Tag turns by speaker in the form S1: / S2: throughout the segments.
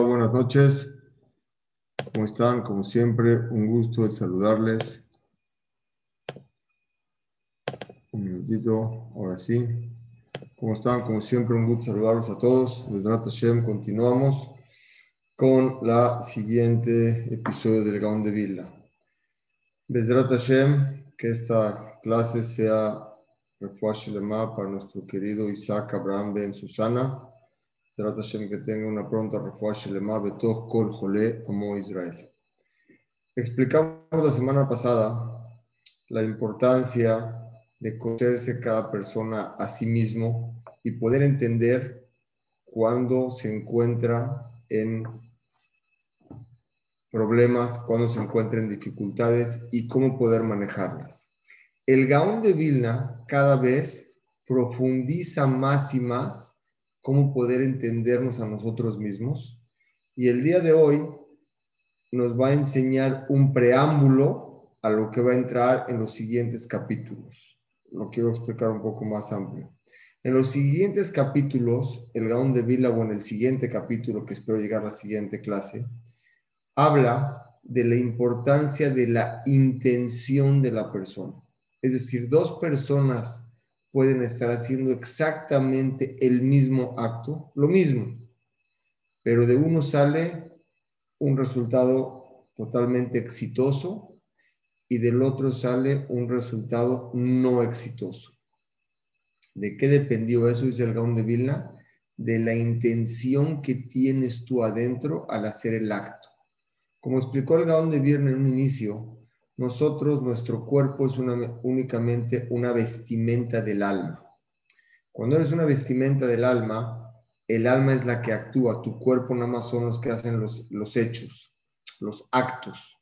S1: buenas noches. ¿Cómo están? Como siempre, un gusto el saludarles. Un minutito, ahora sí. ¿Cómo están? Como siempre, un gusto saludarlos a todos. Desde Hashem, continuamos con la siguiente episodio del Gaón de Villa. Bezrat Hashem, que esta clase sea refuaje para nuestro querido Isaac Abraham Ben Susana Trata que tenga una pronta Israel. Explicamos la semana pasada la importancia de conocerse cada persona a sí mismo y poder entender cuándo se encuentra en problemas, cuándo se encuentra en dificultades y cómo poder manejarlas. El Gaón de Vilna cada vez profundiza más y más cómo poder entendernos a nosotros mismos. Y el día de hoy nos va a enseñar un preámbulo a lo que va a entrar en los siguientes capítulos. Lo quiero explicar un poco más amplio. En los siguientes capítulos, el Gaón de Vila, o en el siguiente capítulo, que espero llegar a la siguiente clase, habla de la importancia de la intención de la persona. Es decir, dos personas pueden estar haciendo exactamente el mismo acto, lo mismo, pero de uno sale un resultado totalmente exitoso y del otro sale un resultado no exitoso. ¿De qué dependió eso? Dice el Gaón de Vilna, de la intención que tienes tú adentro al hacer el acto. Como explicó el Gaón de Vilna en un inicio, nosotros, nuestro cuerpo es únicamente una vestimenta del alma. Cuando eres una vestimenta del alma, el alma es la que actúa, tu cuerpo nada más son los que hacen los, los hechos, los actos.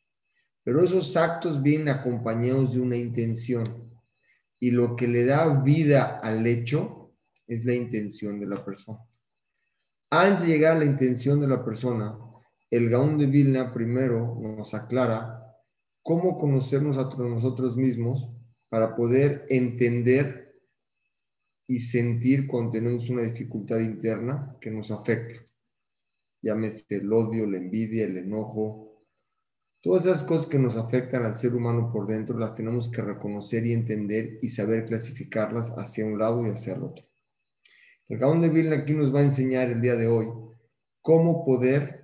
S1: Pero esos actos vienen acompañados de una intención. Y lo que le da vida al hecho es la intención de la persona. Antes de llegar a la intención de la persona, el Gaón de Vilna primero nos aclara cómo conocernos a nosotros mismos para poder entender y sentir cuando tenemos una dificultad interna que nos afecta. Llámese el odio, la envidia, el enojo. Todas esas cosas que nos afectan al ser humano por dentro las tenemos que reconocer y entender y saber clasificarlas hacia un lado y hacia el otro. El Gaón de Vilna aquí nos va a enseñar el día de hoy cómo poder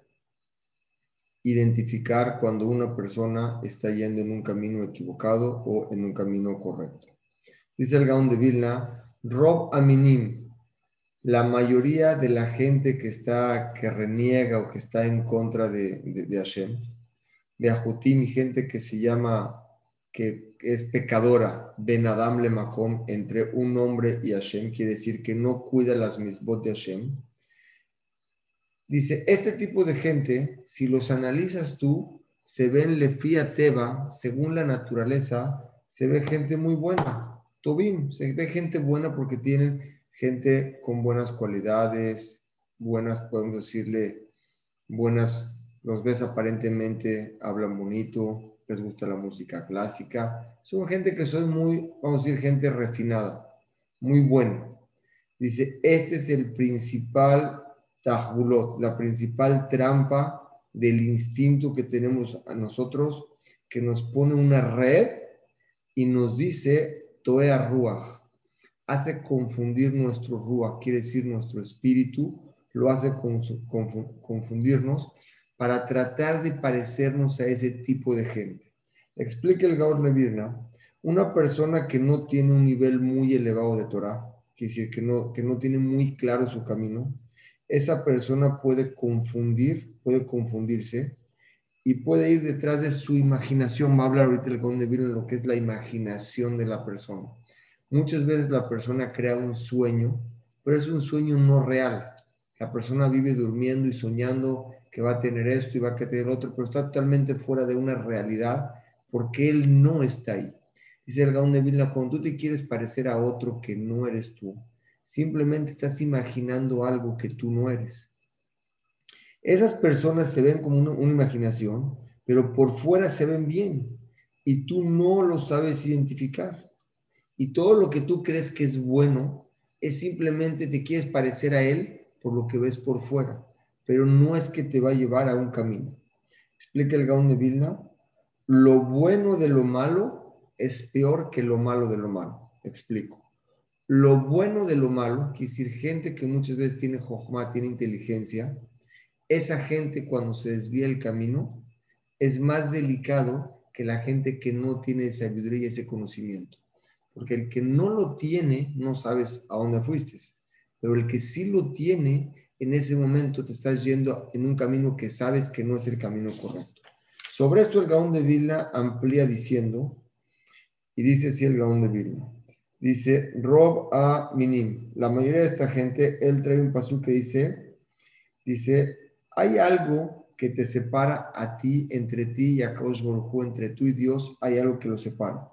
S1: identificar cuando una persona está yendo en un camino equivocado o en un camino correcto. Dice el Gaón de Vilna, Rob Aminim, la mayoría de la gente que está, que reniega o que está en contra de, de, de Hashem, Ajutim gente que se llama, que es pecadora, Ben Adam le Makom, entre un hombre y Hashem, quiere decir que no cuida las misbot de Hashem, Dice, este tipo de gente, si los analizas tú, se ven lefía teba, según la naturaleza, se ve gente muy buena. Tobim, se ve gente buena porque tienen gente con buenas cualidades, buenas, podemos decirle, buenas, los ves aparentemente, hablan bonito, les gusta la música clásica. Son gente que son muy, vamos a decir, gente refinada, muy buena. Dice, este es el principal la principal trampa del instinto que tenemos a nosotros, que nos pone una red y nos dice, Toea Ruach, hace confundir nuestro Ruach, quiere decir nuestro espíritu, lo hace confundirnos para tratar de parecernos a ese tipo de gente. Explica el Gaur Levirna, una persona que no tiene un nivel muy elevado de Torah, quiere decir que no, que no tiene muy claro su camino, esa persona puede confundir, puede confundirse y puede ir detrás de su imaginación. Va a hablar ahorita el Conde en lo que es la imaginación de la persona. Muchas veces la persona crea un sueño, pero es un sueño no real. La persona vive durmiendo y soñando que va a tener esto y va a tener otro, pero está totalmente fuera de una realidad porque él no está ahí. Dice el Gaón de Vilna, cuando tú te quieres parecer a otro que no eres tú, simplemente estás imaginando algo que tú no eres. Esas personas se ven como una, imaginación, pero por fuera se ven bien y tú no lo sabes identificar. Y todo lo que tú crees que es bueno es simplemente te quieres parecer a él por lo que ves por fuera. pero no es que te va a llevar a un camino. Explica el Gaón de Vilna, lo bueno de lo malo es peor que lo malo de lo malo. Explico. Lo bueno de lo malo, quiere decir gente que muchas veces tiene jojma, tiene inteligencia, esa gente cuando se desvía el camino es más delicado que la gente que no tiene sabiduría y ese conocimiento. Porque el que no lo tiene, no sabes a dónde fuiste. Pero el que sí lo tiene, en ese momento te estás yendo en un camino que sabes que no es el camino correcto. Sobre esto el Gaón de Vilna amplía diciendo, y dice así el Gaón de Vilna, dice, Rob a Minim, la mayoría de esta gente, él trae un pasú que dice, dice, hay algo que te separa a ti, entre ti y a Kaush entre tú y Dios, hay algo que lo separa.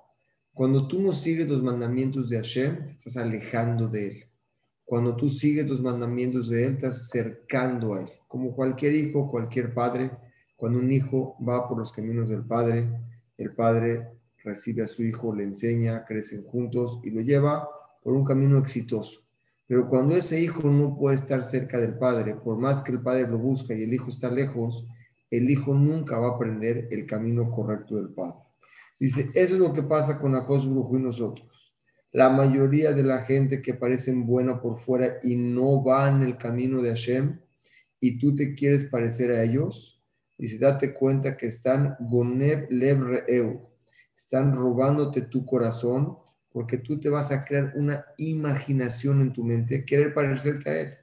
S1: Cuando tú no sigues los mandamientos de Hashem, te estás alejando de Él. Cuando tú sigues los mandamientos de Él, te estás acercando a Él. Como cualquier hijo, cualquier padre, cuando un hijo va por los caminos del Padre, el Padre recibe a su hijo, le enseña, crecen juntos y lo lleva por un camino exitoso. Pero cuando ese hijo no puede estar cerca del padre, por más que el padre lo busca y el hijo está lejos, el hijo nunca va a aprender el camino correcto del padre. Dice, eso es lo que pasa con Acos Brujo y nosotros. La mayoría de la gente que parecen buena por fuera y no va en el camino de Hashem, y tú te quieres parecer a ellos, dice, date cuenta que están Gonev Lev están robándote tu corazón porque tú te vas a crear una imaginación en tu mente, querer parecerte a él.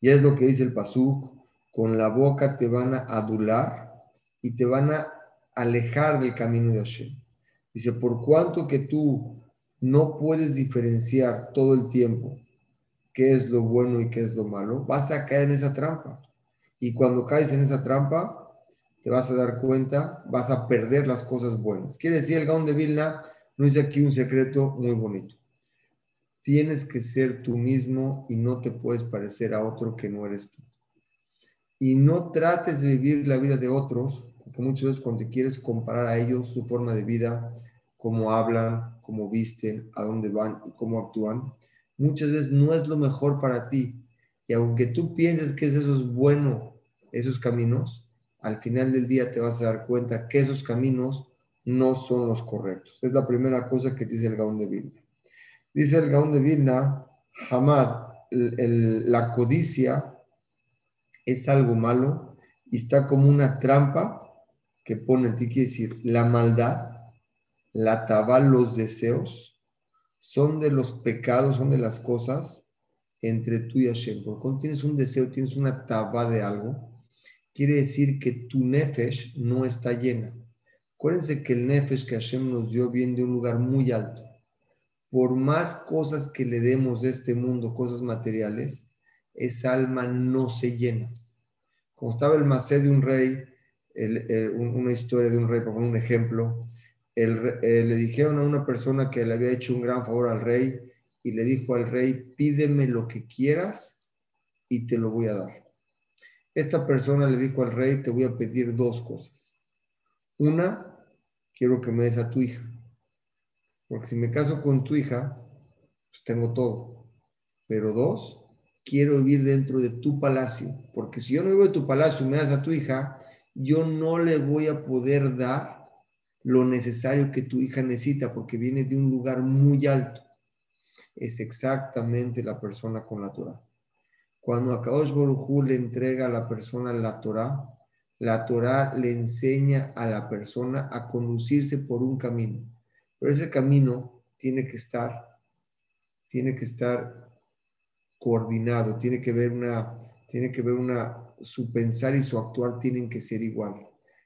S1: Y es lo que dice el Pasuk, con la boca te van a adular y te van a alejar del camino de Hashem. Dice, por cuanto que tú no puedes diferenciar todo el tiempo qué es lo bueno y qué es lo malo, vas a caer en esa trampa. Y cuando caes en esa trampa, te vas a dar cuenta, vas a perder las cosas buenas. Quiere decir el Gaón de Vilna, no dice aquí un secreto muy bonito. Tienes que ser tú mismo y no te puedes parecer a otro que no eres tú. Y no trates de vivir la vida de otros, porque muchas veces cuando quieres comparar a ellos, su forma de vida, cómo hablan, cómo visten, a dónde van y cómo actúan, muchas veces no es lo mejor para ti. Y aunque tú pienses que eso es bueno, esos caminos, al final del día te vas a dar cuenta que esos caminos no son los correctos. Es la primera cosa que dice el Gaón de Vilna. Dice el Gaón de Vilna, Hamad, la codicia es algo malo y está como una trampa que pone en ti, quiere decir, la maldad, la tabal, los deseos, son de los pecados, son de las cosas entre tú y Hashem. Porque cuando tienes un deseo, tienes una tabá de algo, quiere decir que tu nefesh no está llena. Acuérdense que el nefesh que Hashem nos dio viene de un lugar muy alto. Por más cosas que le demos de este mundo, cosas materiales, esa alma no se llena. Como estaba el macé de un rey, una historia de un rey, por un ejemplo, eh, le dijeron a una persona que le había hecho un gran favor al rey y le dijo al rey, pídeme lo que quieras y te lo voy a dar. Esta persona le dijo al rey, te voy a pedir dos cosas. Una, quiero que me des a tu hija. Porque si me caso con tu hija, pues tengo todo. Pero dos, quiero vivir dentro de tu palacio. Porque si yo no vivo en tu palacio y me das a tu hija, yo no le voy a poder dar lo necesario que tu hija necesita porque viene de un lugar muy alto. Es exactamente la persona con la Torah. Cuando a Kadosh Baruj le entrega a la persona la Torah, la Torah le enseña a la persona a conducirse por un camino. Pero ese camino tiene que estar, tiene que estar coordinado, tiene que ver una, tiene que ver una, su pensar y su actuar tienen que ser igual.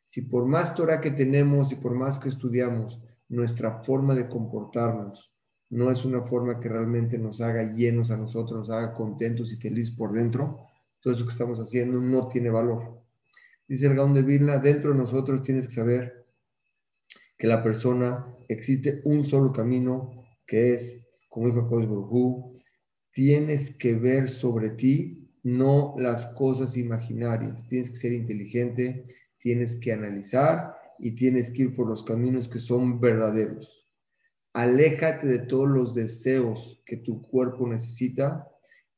S1: Si por más Torah que tenemos y por más que estudiamos, nuestra forma de comportarnos no es una forma que realmente nos haga llenos a nosotros, nos haga contentos y felices por dentro, todo eso que estamos haciendo no tiene valor. Dice el Gaón de Vilna, dentro de nosotros tienes que saber que la persona existe un solo camino, que es, como dijo Kosh tienes que ver sobre ti, no las cosas imaginarias. Tienes que ser inteligente, tienes que analizar y tienes que ir por los caminos que son verdaderos. Aléjate de todos los deseos que tu cuerpo necesita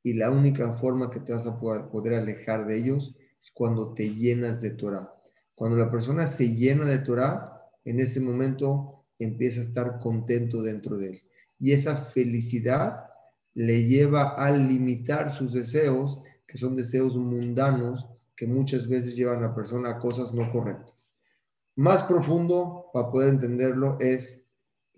S1: y la única forma que te vas a poder, alejar de ellos es cuando te llenas de Torah. Cuando la persona se llena de Torah, en ese momento empieza a estar contento dentro de él. Y esa felicidad le lleva a limitar sus deseos, que son deseos mundanos, que muchas veces llevan a la persona a cosas no correctas. Más profundo, para poder entenderlo, es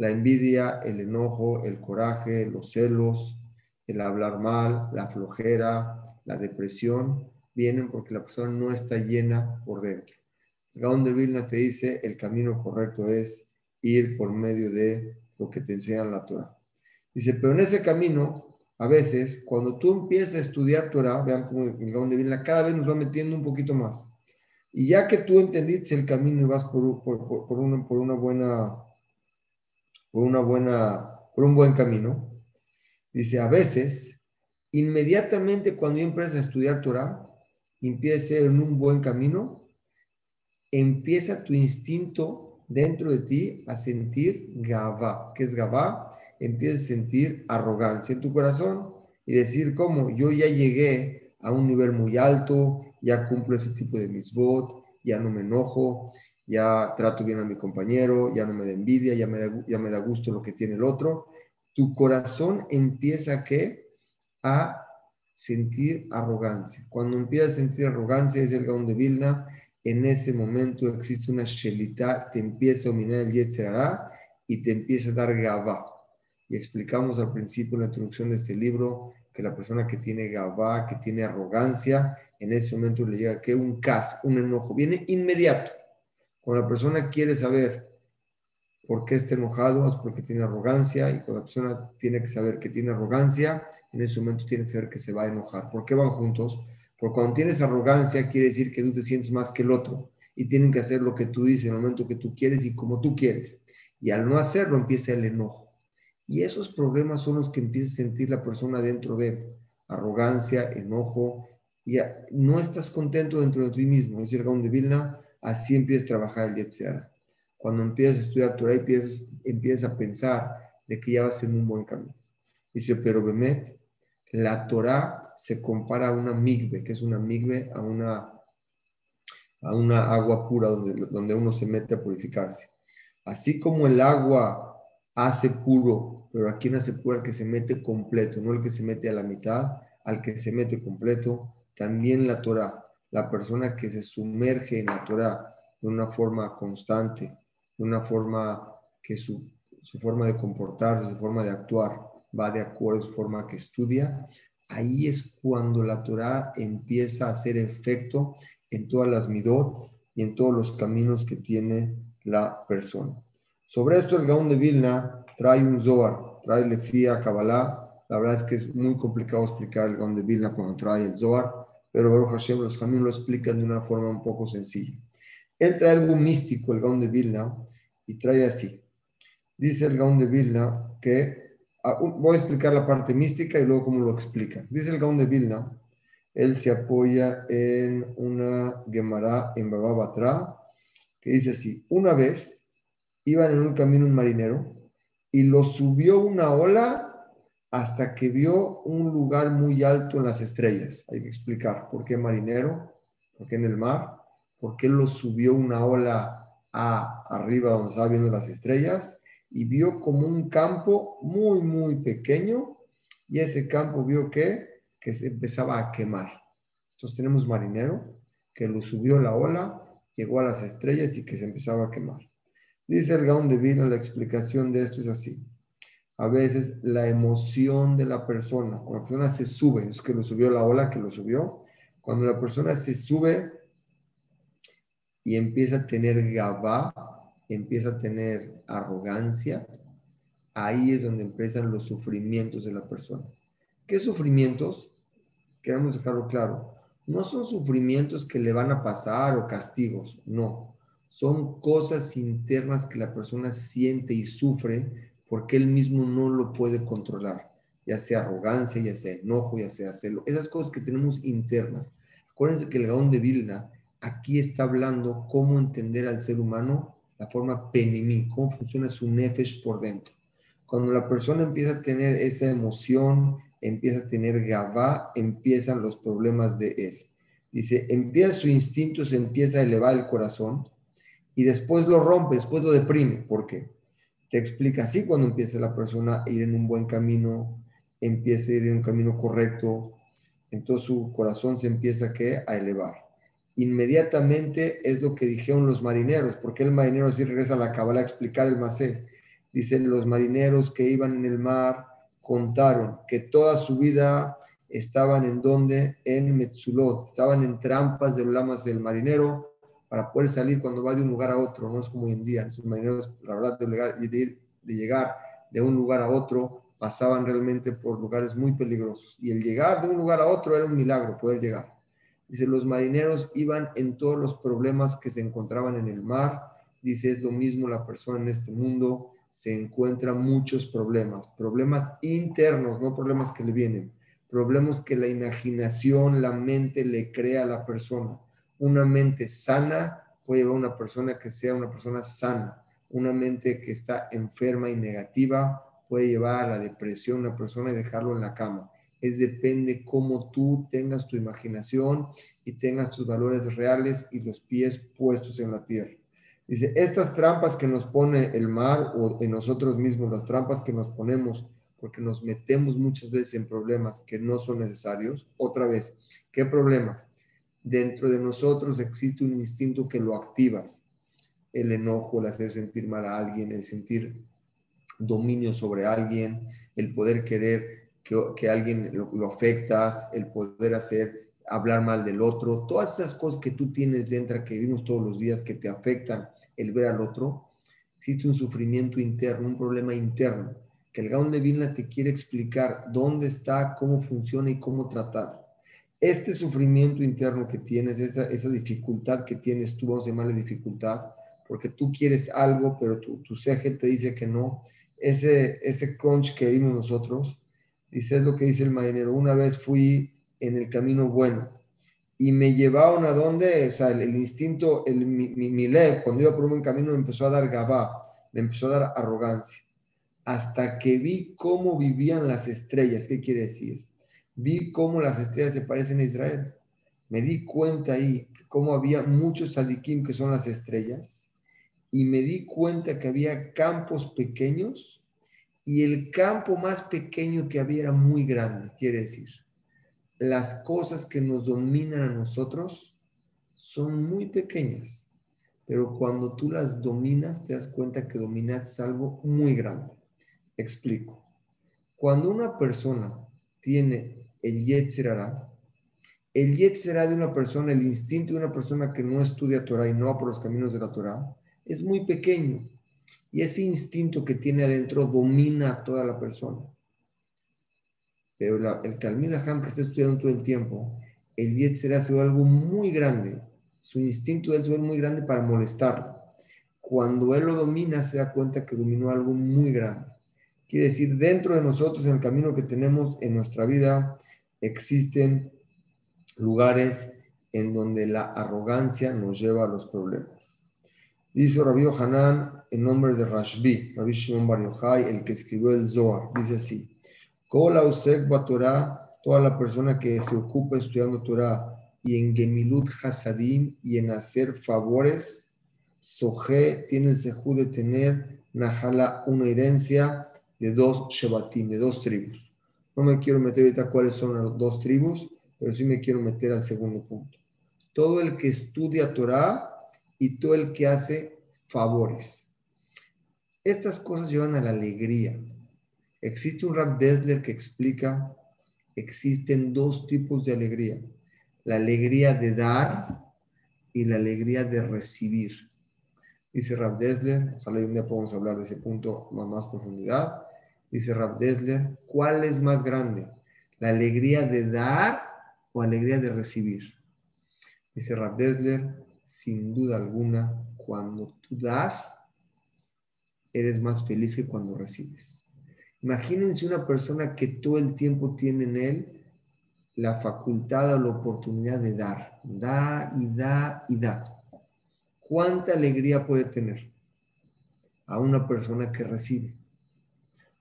S1: la envidia, el enojo, el coraje, los celos, el hablar mal, la flojera, la depresión, vienen porque la persona no está llena por dentro. El Gaón de Vilna te dice, el camino correcto es ir por medio de lo que te enseña la Torah. Dice, pero en ese camino, a veces, cuando tú empiezas a estudiar Torah, vean cómo el Gaón de Vilna cada vez nos va metiendo un poquito más. Y ya que tú entendiste el camino y vas por, por, por, una, por una buena, por un buen camino, Dice, a veces, inmediatamente cuando empiezas a estudiar Torah, empieza en un buen camino, empieza tu instinto dentro de ti a sentir Gabá. ¿Qué es Gabá? Empiezas a sentir arrogancia en tu corazón y decir, como yo ya llegué a un nivel muy alto, ya cumplo ese tipo de misbot, ya no me enojo, ya trato bien a mi compañero, ya no me da envidia, ya me da, ya me da gusto lo que tiene el otro tu corazón empieza a sentir arrogancia. Cuando empieza a sentir arrogancia, es el Gaón de Vilna, en ese momento existe una shelita, te empieza a dominar el Yetzerará y te empieza a dar gabá. Y explicamos al principio en la introducción de este libro que la persona que tiene gabá, que tiene arrogancia, en ese momento le llega que un cas, un enojo, viene inmediato. Cuando la persona quiere saber por qué está enojado, es porque tiene arrogancia y cuando la persona tiene que saber que tiene arrogancia, en ese momento tiene que saber que se va a enojar. ¿Por qué van juntos? Porque cuando tienes arrogancia quiere decir que tú te sientes más que el otro y tienen que hacer lo que tú dices en el momento que tú quieres y como tú quieres. Y al no hacerlo empieza el enojo. Y esos problemas son los que empieza a sentir la persona dentro de arrogancia, enojo, y no estás contento dentro de ti mismo. Es el Gaón de Vilna, así empieza a trabajar el Yetzirah cuando empiezas a estudiar Torah, empiezas, empiezas a pensar de que ya vas en un buen camino. Dice, pero Bemet, la Torah se compara a una migbe, que es una migbe, a una, a una agua pura donde, donde uno se mete a purificarse. Así como el agua hace puro, pero aquí no hace puro al que se mete completo, no el que se mete a la mitad, al que se mete completo, también la Torah, la persona que se sumerge en la Torah de una forma constante, de una forma que su, forma de comportarse, su forma de actuar va de acuerdo a su forma que estudia, ahí es cuando la Torah empieza a hacer efecto en todas las midot y en todos los caminos que tiene la persona. Sobre esto el Gaón de Vilna trae un Zohar, trae Lefía, Kabbalah. La verdad es que es muy complicado explicar el Gaón de Vilna cuando trae el Zohar, pero Baruch Hashem los caminos lo explican de una forma un poco sencilla. Él trae algo místico, el Gaón de Vilna, y trae así. Dice el Gaón de Vilna que, ah, voy a explicar la parte mística y luego cómo lo explica. Dice el Gaón de Vilna, él se apoya en una Gemara en Baba Batra, que dice así, una vez iban en un camino un marinero y lo subió una ola hasta que vio un lugar muy alto en las estrellas. Hay que explicar por qué marinero, por qué en el mar, por qué lo subió una ola a arriba donde estaba viendo las estrellas y vio como un campo muy, muy pequeño y ese campo vio que, que se empezaba a quemar. Entonces tenemos marinero que lo subió la ola, llegó a las estrellas y que se empezaba a quemar. Dice el Gaón de la explicación de esto es así. A veces la emoción de la persona, cuando la persona se sube, es que lo subió la ola, que lo subió, cuando la persona se sube y empieza a tener gabá, empieza a tener arrogancia, ahí es donde empiezan los sufrimientos de la persona. ¿Qué sufrimientos? Queremos dejarlo claro. No son sufrimientos que le van a pasar o castigos, no. Son cosas internas que la persona siente y sufre porque él mismo no lo puede controlar, ya sea arrogancia, ya sea enojo, ya sea celo. Esas cosas que tenemos internas. Acuérdense que el Gaón de Vilna aquí está hablando cómo entender al ser humano la forma penimí, cómo funciona su nefesh por dentro. Cuando la persona empieza a tener esa emoción, empieza a tener gabá, empiezan los problemas de él. Dice, empieza su instinto, se empieza a elevar el corazón y después lo rompe, después lo deprime. ¿Por qué? Te explica así cuando empieza la persona a ir en un buen camino, empieza a ir en un camino correcto, entonces su corazón se empieza a elevar. Inmediatamente es lo que dijeron los marineros, porque el marinero así regresa a la cabala a explicar el macé. Dicen los marineros que iban en el mar, contaron que toda su vida estaban en donde, en Metzulot, estaban en trampas de lamas del marinero para poder salir cuando va de un lugar a otro, no es como hoy en día. Los marineros, la verdad, de, de, de llegar de un lugar a otro, pasaban realmente por lugares muy peligrosos. Y el llegar de un lugar a otro era un milagro, poder llegar. Dice, los marineros iban en todos los problemas que se encontraban en el mar. Dice, es lo mismo la persona en este mundo. Se encuentra muchos problemas, problemas internos, no problemas que le vienen, problemas que la imaginación, la mente le crea a la persona. Una mente sana puede llevar a una persona que sea una persona sana. Una mente que está enferma y negativa puede llevar a la depresión a una persona y dejarlo en la cama. Es depende cómo tú tengas tu imaginación y tengas tus valores reales y los pies puestos en la tierra. Dice, estas trampas que nos pone el mar o en nosotros mismos, las trampas que nos ponemos porque nos metemos muchas veces en problemas que no son necesarios. Otra vez, ¿qué problemas? Dentro de nosotros existe un instinto que lo activas. El enojo, el hacer sentir mal a alguien, el sentir dominio sobre alguien, el poder querer que, alguien lo, afectas, el poder hacer hablar mal del otro, todas esas cosas que tú tienes dentro, que vivimos todos los días, que te afectan el ver al otro, existe un sufrimiento interno, un problema interno, que el Gaon de Vilna te quiere explicar dónde está, cómo funciona y cómo tratar. Este sufrimiento interno que tienes, esa, esa dificultad que tienes, tú vamos a llamarle dificultad, porque tú quieres algo, pero tu, tu te dice que no, ese, ese crunch que vimos nosotros, dice es lo que dice el marinero, una vez fui en el camino bueno y me llevaron a donde, o sea, el, instinto, el, mi, mi, cuando iba por un camino me empezó a dar gabá, me empezó a dar arrogancia, hasta que vi cómo vivían las estrellas, ¿qué quiere decir? Vi cómo las estrellas se parecen a Israel. Me di cuenta ahí cómo había muchos sadikim que son las estrellas y me di cuenta que había campos pequeños y el campo más pequeño que había era muy grande, quiere decir, las cosas que nos dominan a nosotros son muy pequeñas, pero cuando tú las dominas te das cuenta que dominas algo muy grande. Explico. Cuando una persona tiene el Yetzirah, el Yetzirah de una persona, el instinto de una persona que no estudia Torah y no va por los caminos de la Torah, es muy pequeño y ese instinto que tiene adentro domina a toda la persona. Pero el Talmid Ham que está estudiando todo el tiempo, el Yetzirah se algo muy grande. Su instinto de él se ve muy grande para molestarlo. Cuando él lo domina, se da cuenta que dominó algo muy grande. Quiere decir, dentro de nosotros, en el camino que tenemos en nuestra vida, existen lugares en donde la arrogancia nos lleva a los problemas. Dice Rabbi Hanan en nombre de Rashbi, Rabbi Shimon Bar Yochai, el que escribió el Zohar. Dice así: Torah, toda la persona que se ocupa estudiando Torah y en Gemilut Hasadim y en hacer favores, Soje tiene el sejú de tener Nahala una herencia de dos Shebatim, de dos tribus. No me quiero meter ahorita cuáles son las dos tribus, pero sí me quiero meter al segundo punto. Todo el que estudia Torah y todo el que hace favores. Estas cosas llevan a la alegría. Existe un Rab Desler que explica, existen dos tipos de alegría. La alegría de dar y la alegría de recibir. Dice Rab Desler, ojalá un día podamos hablar de ese punto con más profundidad. Dice Rab Desler, ¿cuál es más grande? ¿La alegría de dar o alegría de recibir? Dice Rab Desler, sin duda alguna, cuando tú das, eres más feliz que cuando recibes. Imagínense una persona que todo el tiempo tiene en él la facultad o la oportunidad de dar. Da y da y da. ¿Cuánta alegría puede tener a una persona que recibe?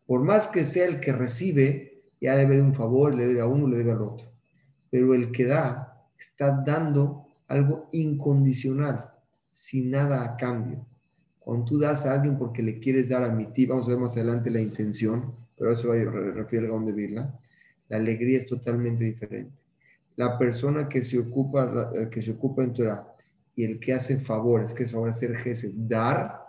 S1: Por más que sea el que recibe, ya debe un favor, le debe a uno, le debe al otro. Pero el que da está dando algo incondicional, sin nada a cambio. Cuando tú das a alguien porque le quieres dar a mi vamos a ver más adelante la intención, pero eso refiere a donde Virla, la alegría es totalmente diferente. La persona que se ocupa, que se ocupa en y el que hace favores, que es ahora hacer gesed, dar,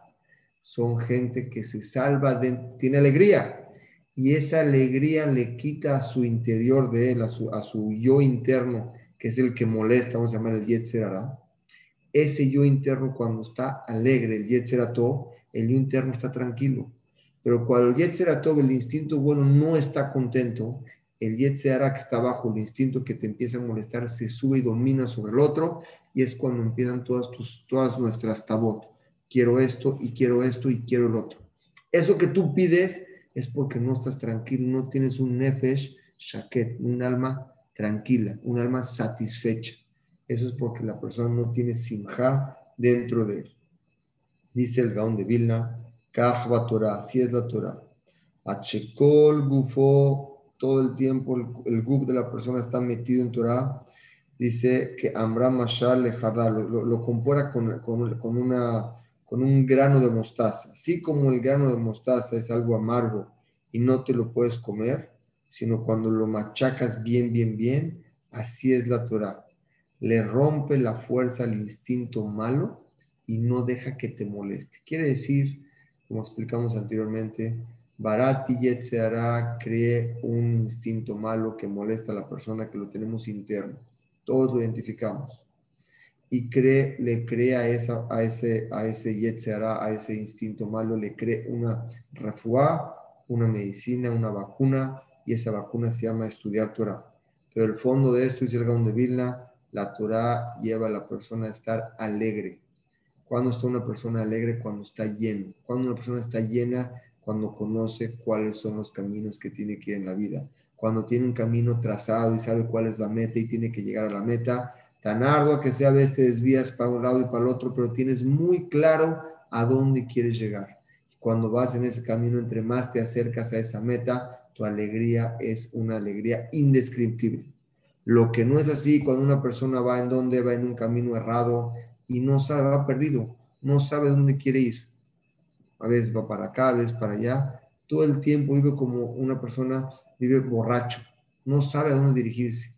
S1: son gente que se salva, de, tiene alegría. Y esa alegría le quita a su interior de él, a su, a su yo interno, que es el que molesta, vamos a llamar el Yetzer Ese yo interno cuando está alegre, el Yetzer el yo interno está tranquilo. Pero cuando el Yetzer el instinto bueno, no está contento, el Yetzer que está abajo, el instinto que te empieza a molestar, se sube y domina sobre el otro, y es cuando empiezan todas, tus, todas nuestras tabot quiero esto y quiero esto y quiero el otro. Eso que tú pides es porque no estás tranquilo, no tienes un nefesh shaket, un alma tranquila, un alma satisfecha. Eso es porque la persona no tiene simja dentro de él. Dice el Gaón de Vilna, Kahva Torah, así es la Torah. Achekol gufo, todo el tiempo el, guf de la persona está metido en Torah. Dice que Amram Mashal le lo, lo, compara con, con una con un grano de mostaza. Así como el grano de mostaza es algo amargo y no te lo puedes comer, sino cuando lo machacas bien, bien, bien, así es la Torah. Le rompe la fuerza al instinto malo y no deja que te moleste. Quiere decir, como explicamos anteriormente, Barati Yetzeara cree un instinto malo que molesta a la persona que lo tenemos interno. Todos lo identificamos y cree, le crea esa, a ese, a ese a ese instinto malo, le cree una refuá, una medicina, una vacuna, y esa vacuna se llama estudiar Torah. Pero el fondo de esto, dice el Gaón de Vilna, la Torah lleva a la persona a estar alegre. Cuando está una persona alegre? Cuando está lleno. Cuando una persona está llena, cuando conoce cuáles son los caminos que tiene que ir en la vida. Cuando tiene un camino trazado y sabe cuál es la meta y tiene que llegar a la meta, tan ardua que sea, a te desvías para un lado y para el otro, pero tienes muy claro a dónde quieres llegar. Cuando vas en ese camino, entre más te acercas a esa meta, tu alegría es una alegría indescriptible. Lo que no es así cuando una persona va en donde va en un camino errado y no sabe, va perdido, no sabe dónde quiere ir. A veces va para acá, a veces para allá. Todo el tiempo vive como una persona, vive borracho, no sabe a dónde dirigirse.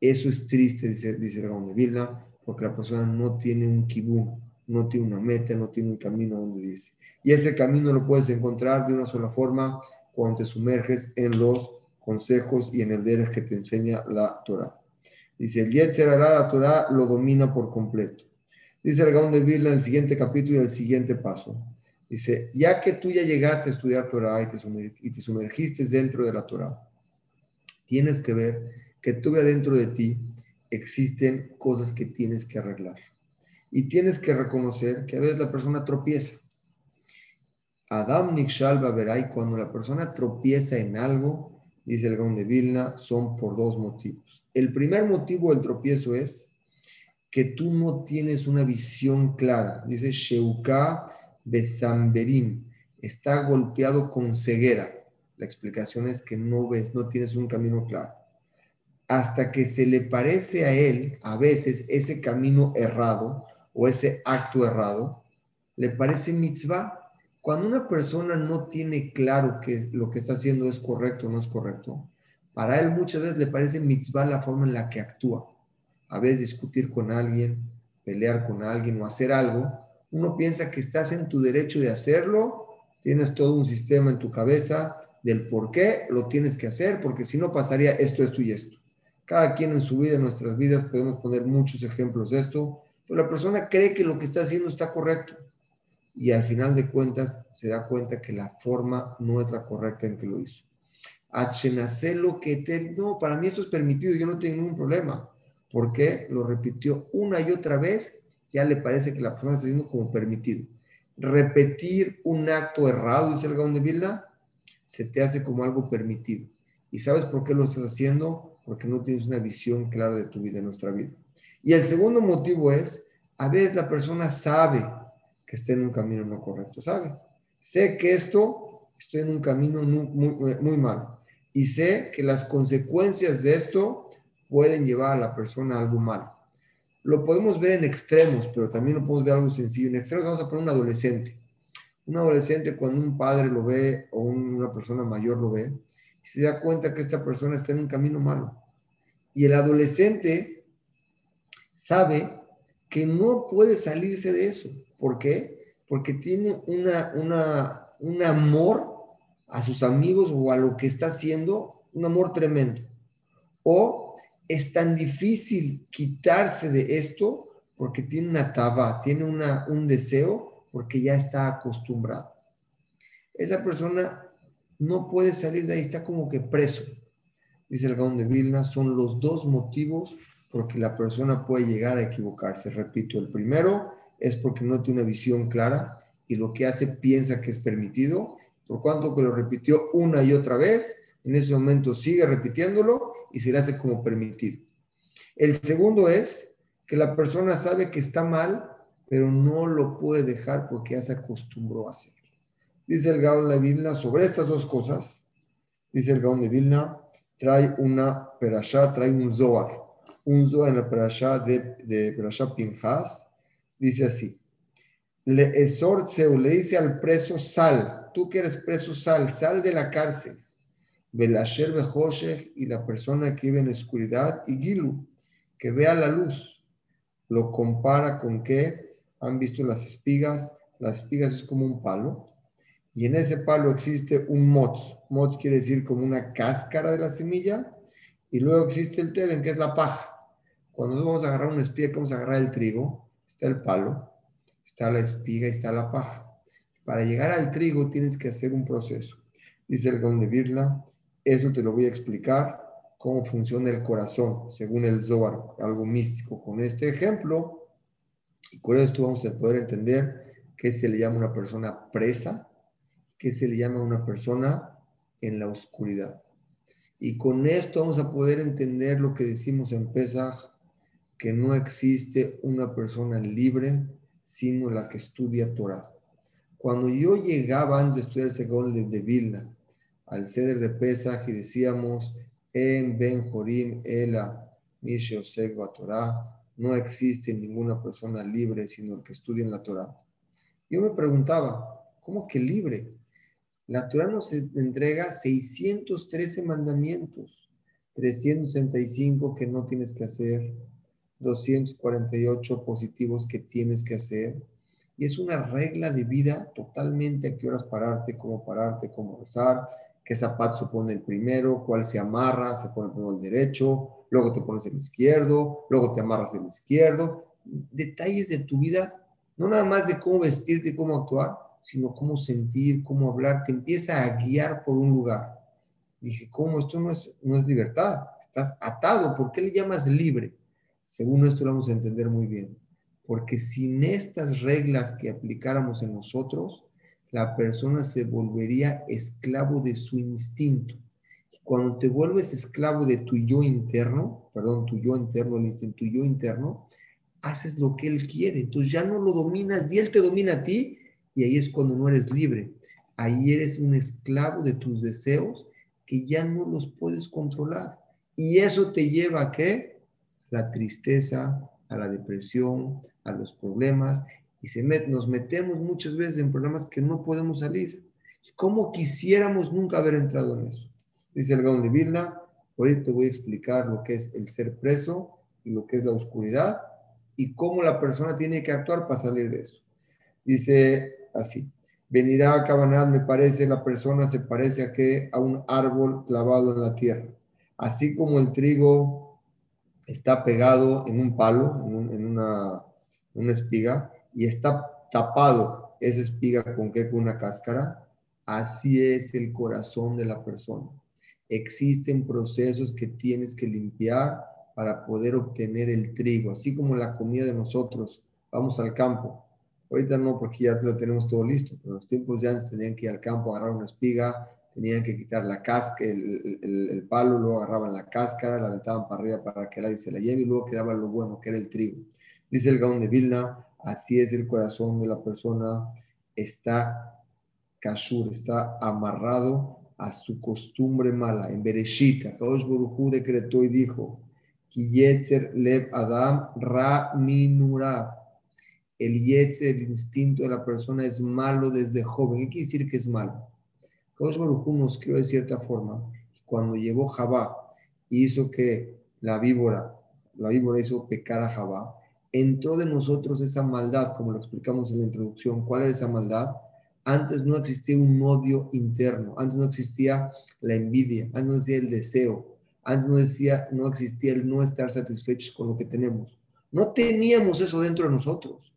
S1: Eso es triste, dice, dice el de Vilna, porque la persona no tiene un kibú, no tiene una meta, no tiene un camino donde dice. Y ese camino lo puedes encontrar de una sola forma cuando te sumerges en los consejos y en el deber que te enseña la Torah. Dice, el Yetzer la Torah lo domina por completo. Dice el de Vilna en el siguiente capítulo y el siguiente paso. Dice, ya que tú ya llegaste a estudiar Torah y te, y te sumergiste dentro de la Torah, tienes que ver que tú veas dentro de ti existen cosas que tienes que arreglar. Y tienes que reconocer que a veces la persona tropieza. Adam Nikshal y cuando la persona tropieza en algo, dice el Gaon de Vilna, son por dos motivos. El primer motivo del tropiezo es que tú no tienes una visión clara. Dice Sheuka Besamberim, está golpeado con ceguera. La explicación es que no ves, no tienes un camino claro hasta que se le parece a él, a veces, ese camino errado o ese acto errado, le parece mitzvah. Cuando una persona no tiene claro que lo que está haciendo es correcto o no es correcto, para él muchas veces le parece mitzvah la forma en la que actúa. A veces discutir con alguien, pelear con alguien o hacer algo, uno piensa que estás en tu derecho de hacerlo, tienes todo un sistema en tu cabeza del por qué lo tienes que hacer, porque si no pasaría esto, esto y esto. Cada quien en su vida, en nuestras vidas, podemos poner muchos ejemplos de esto, pero la persona cree que lo que está haciendo está correcto y al final de cuentas se da cuenta que la forma no es la correcta en que lo hizo. lo que no, para mí esto es permitido, yo no tengo ningún problema. porque Lo repitió una y otra vez, ya le parece que la persona está haciendo como permitido. Repetir un acto errado, dice el Gaón de Vilna, se te hace como algo permitido. ¿Y sabes por qué lo estás haciendo? Porque no tienes una visión clara de tu vida, de nuestra vida. Y el segundo motivo es, a veces la persona sabe que está en un camino no correcto, sabe. Sé que esto, estoy en un camino muy, muy, malo. y sé que las consecuencias de esto pueden llevar a la persona a algo malo. Lo podemos ver en extremos, pero también lo podemos ver algo sencillo. En extremos vamos a poner un adolescente. Un adolescente cuando un padre lo ve o una persona mayor lo ve, se da cuenta que esta persona está en un camino malo. Y el adolescente sabe que no puede salirse de eso. ¿Por qué? Porque tiene una, una, un amor a sus amigos o a lo que está haciendo, un amor tremendo. O es tan difícil quitarse de esto porque tiene una taba, tiene una, un deseo porque ya está acostumbrado. Esa persona no puede salir de ahí, está como que preso. Dice el Gaón de Vilna, son los dos motivos porque la persona puede llegar a equivocarse. Repito, el primero es porque no tiene una visión clara y lo que hace piensa que es permitido, por cuanto que lo repitió una y otra vez, en ese momento sigue repitiéndolo y se le hace como permitido. El segundo es que la persona sabe que está mal, pero no lo puede dejar porque ya se acostumbró a hacerlo. Dice el Gaón de Vilna sobre estas dos cosas, dice el Gaón de Vilna, trae una perashá, trae un zohar. Un Zohar en la parasha de, de parasha Pinjas, dice así, le exhorce le dice al preso, sal, tú que eres preso, sal, sal de la cárcel. Belasher Bejoshech y la persona que vive en oscuridad y Gilu, que vea la luz. Lo compara con que han visto las espigas, las espigas es como un palo, y en ese palo existe un motz. Motz quiere decir como una cáscara de la semilla, y luego existe el teben, que es la paja. Cuando nosotros vamos a agarrar una espiga, vamos a agarrar el trigo, está el palo, está la espiga y está la paja. Para llegar al trigo tienes que hacer un proceso. Dice el Gaon de Birla, eso te lo voy a explicar, cómo funciona el corazón, según el Zohar, algo místico. Con este ejemplo, y con esto vamos a poder entender qué se le llama una persona presa, qué se le llama una persona en la oscuridad. Y con esto vamos a poder entender lo que decimos en Pesach, que no existe una persona libre sino la que estudia Torah. Cuando yo llegaba antes de estudiar el de Vilna, al ceder de Pesach y decíamos, en Ben Jorim Ela Misheosegva Torah, no existe ninguna persona libre sino el que estudia en la Torah. Yo me preguntaba, ¿cómo que libre? La Torah nos entrega 613 mandamientos, 365 que no tienes que hacer, 248 positivos que tienes que hacer. Y es una regla de vida totalmente a qué horas pararte, cómo pararte, cómo rezar, qué zapato se pone el primero, cuál se amarra, se pone primero el derecho, luego te pones el izquierdo, luego te amarras el izquierdo. Detalles de tu vida, no nada más de cómo vestirte y cómo actuar, sino cómo sentir, cómo hablar, te empieza a guiar por un lugar. Dije, ¿cómo? Esto no es, no es libertad, estás atado, ¿por qué le llamas libre? Según esto lo vamos a entender muy bien. Porque sin estas reglas que aplicáramos en nosotros, la persona se volvería esclavo de su instinto. Cuando te vuelves esclavo de tu yo interno, perdón, tu yo interno, el instinto, tu yo interno, haces lo que él quiere. Entonces ya no lo dominas y él te domina a ti y ahí es cuando no eres libre. Ahí eres un esclavo de tus deseos que ya no los puedes controlar. Y eso te lleva a qué? la tristeza, a la depresión, a los problemas, y se nos metemos muchas veces en problemas que no podemos salir. ¿Cómo quisiéramos nunca haber entrado en eso? Dice el Gaón de Vilna, ahorita te voy a explicar lo que es el ser preso y lo que es la oscuridad y cómo la persona tiene que actuar para salir de eso. Dice así, venirá a Cabanat, me parece, la persona se parece a que a un árbol clavado en la tierra. Así como el trigo está pegado en un palo, en, una, espiga, y está tapado esa espiga con qué, con una cáscara. Así es el corazón de la persona. Existen procesos que tienes que limpiar para poder obtener el trigo, así como la comida de nosotros. Vamos al campo. Ahorita no, porque ya lo tenemos todo listo, pero en los tiempos ya antes tenían que ir al campo, agarrar una espiga, tenían que quitar la cáscara, el, palo, luego agarraban la cáscara, la aventaban para arriba para que el aire se la lleve y luego quedaba lo bueno, que era el trigo. Dice el Gaón de Vilna, así es el corazón de la persona, está kashur, está amarrado a su costumbre mala. En Bereshit, Kadosh Baruj decretó y dijo, Yetzer Lev Adam Ra Minurab. El Yetzer, el instinto de la persona es malo desde joven. ¿Qué quiere decir que es malo? Kadosh Baruj nos creó de cierta forma. Cuando llevó Jabá y hizo que la víbora, la víbora hizo pecar a Jabá, entró de nosotros esa maldad, como lo explicamos en la introducción. ¿Cuál era esa maldad? Antes no existía un odio interno, antes no existía la envidia, antes no existía el deseo, antes no, decía, no existía el no estar satisfechos con lo que tenemos. No teníamos eso dentro de nosotros.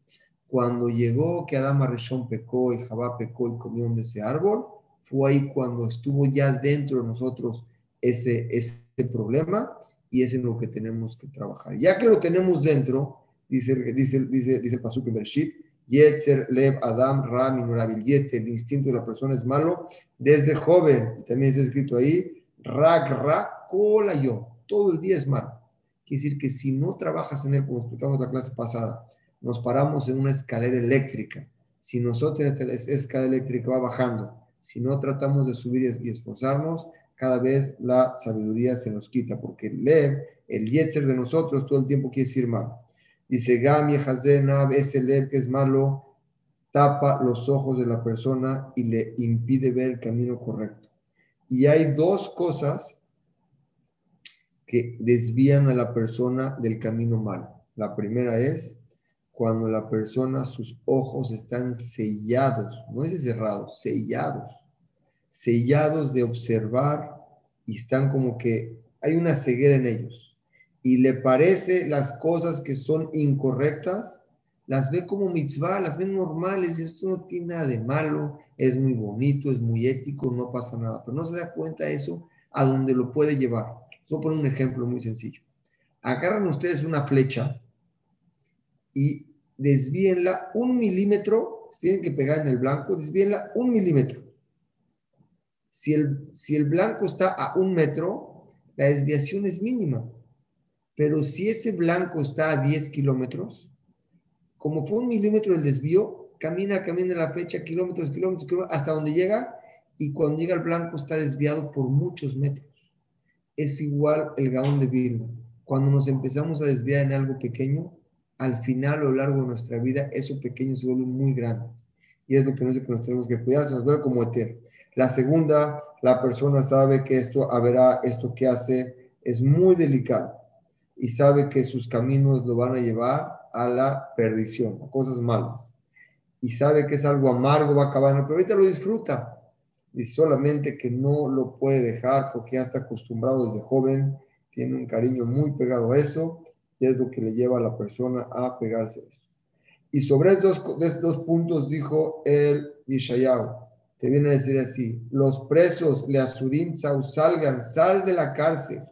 S1: Cuando llegó que Adama Rishon pecó y Jabá pecó y comió de ese árbol, fue ahí cuando estuvo ya dentro de nosotros ese, ese problema y es en lo que tenemos que trabajar. Ya que lo tenemos dentro, dice, dice, dice, dice el Pasuk en Bereshit, Yetzer, Lev, Adam, Ra, Minurabil. Yetzer, el instinto de la persona es malo desde joven. Y también está escrito ahí, Rag, Ra, Kola, Yo. Todo el día es malo. Quiere decir que si no trabajas en él, como explicamos la clase pasada, nos paramos en una escalera eléctrica. Si nosotros esa escalera eléctrica va bajando, si no tratamos de subir y esforzarnos, cada vez la sabiduría se nos quita, porque el Lev, el Yetzer de nosotros, todo el tiempo quiere decir malo. Dice Gami Hazenab, ese lev que es malo, tapa los ojos de la persona y le impide ver el camino correcto. Y hay dos cosas que desvían a la persona del camino malo. La primera es cuando la persona, sus ojos están sellados, no es cerrados, sellados, sellados de observar y están como que hay una ceguera en ellos y le parece las cosas que son incorrectas, las ve como mitzvah, las ve normales, esto no tiene nada de malo, es muy bonito, es muy ético, no pasa nada, pero no se da cuenta eso a donde lo puede llevar. Voy a poner un ejemplo muy sencillo. Agarran ustedes una flecha y desvíenla un milímetro, tienen que pegar en el blanco, desvíenla un milímetro. Si el, si el blanco está a un metro, la desviación es mínima. Pero si ese blanco está a 10 kilómetros, como fue un milímetro el desvío, camina, camina la fecha, kilómetros, kilómetros, kilómetros, hasta donde llega, y cuando llega el blanco está desviado por muchos metros. Es igual el gaón de Vilna. Cuando nos empezamos a desviar en algo pequeño, al final, a lo largo de nuestra vida, eso pequeño se vuelve muy grande. Y es lo que nos, que nos tenemos que cuidar, se nos vuelve como eterno. La segunda, la persona sabe que esto, habrá esto que hace, es muy delicado y sabe que sus caminos lo van a llevar a la perdición, a cosas malas. Y sabe que es algo amargo, va a acabar, pero ahorita lo disfruta. Y solamente que no lo puede dejar porque ya está acostumbrado desde joven, tiene un cariño muy pegado a eso es lo que le lleva a la persona a pegarse eso. Y sobre estos dos, puntos dijo el Ishayahu, te viene a decir así, los presos, le asurim, salgan, sal de la cárcel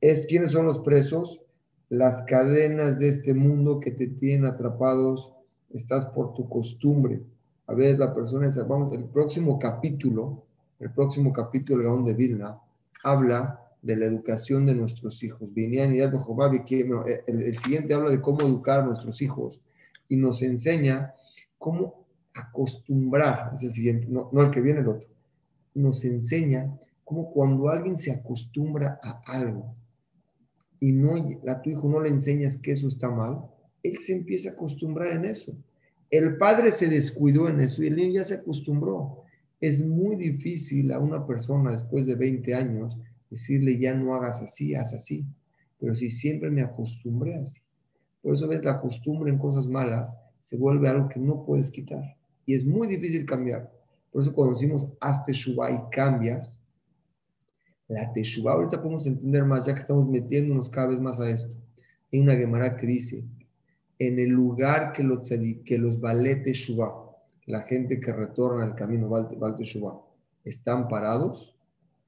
S1: es quiénes son los presos, las cadenas de este mundo que te tienen atrapados, estás por tu costumbre. A veces la persona dice, vamos, el próximo capítulo, el próximo capítulo Gaón de Vilna, habla de la educación de nuestros hijos. y el, el siguiente habla de cómo educar a nuestros hijos y nos enseña cómo acostumbrar, es el siguiente, no, no el que viene el otro, nos enseña cómo cuando alguien se acostumbra a algo, y no, a tu hijo no le enseñas que eso está mal, él se empieza a acostumbrar en eso. El padre se descuidó en eso y el niño ya se acostumbró. Es muy difícil a una persona después de 20 años decirle ya no hagas así, haz así. Pero si siempre me acostumbré así. Por eso ves la costumbre en cosas malas se vuelve algo que no puedes quitar. Y es muy difícil cambiar. Por eso cuando decimos hazte Shubá y cambias, la Teshuvah, ahorita podemos entender más, ya que estamos metiéndonos cada vez más a esto. Hay una Gemara que dice, en el lugar que los, que los la gente que retorna al camino Baal Teshuvah, están parados,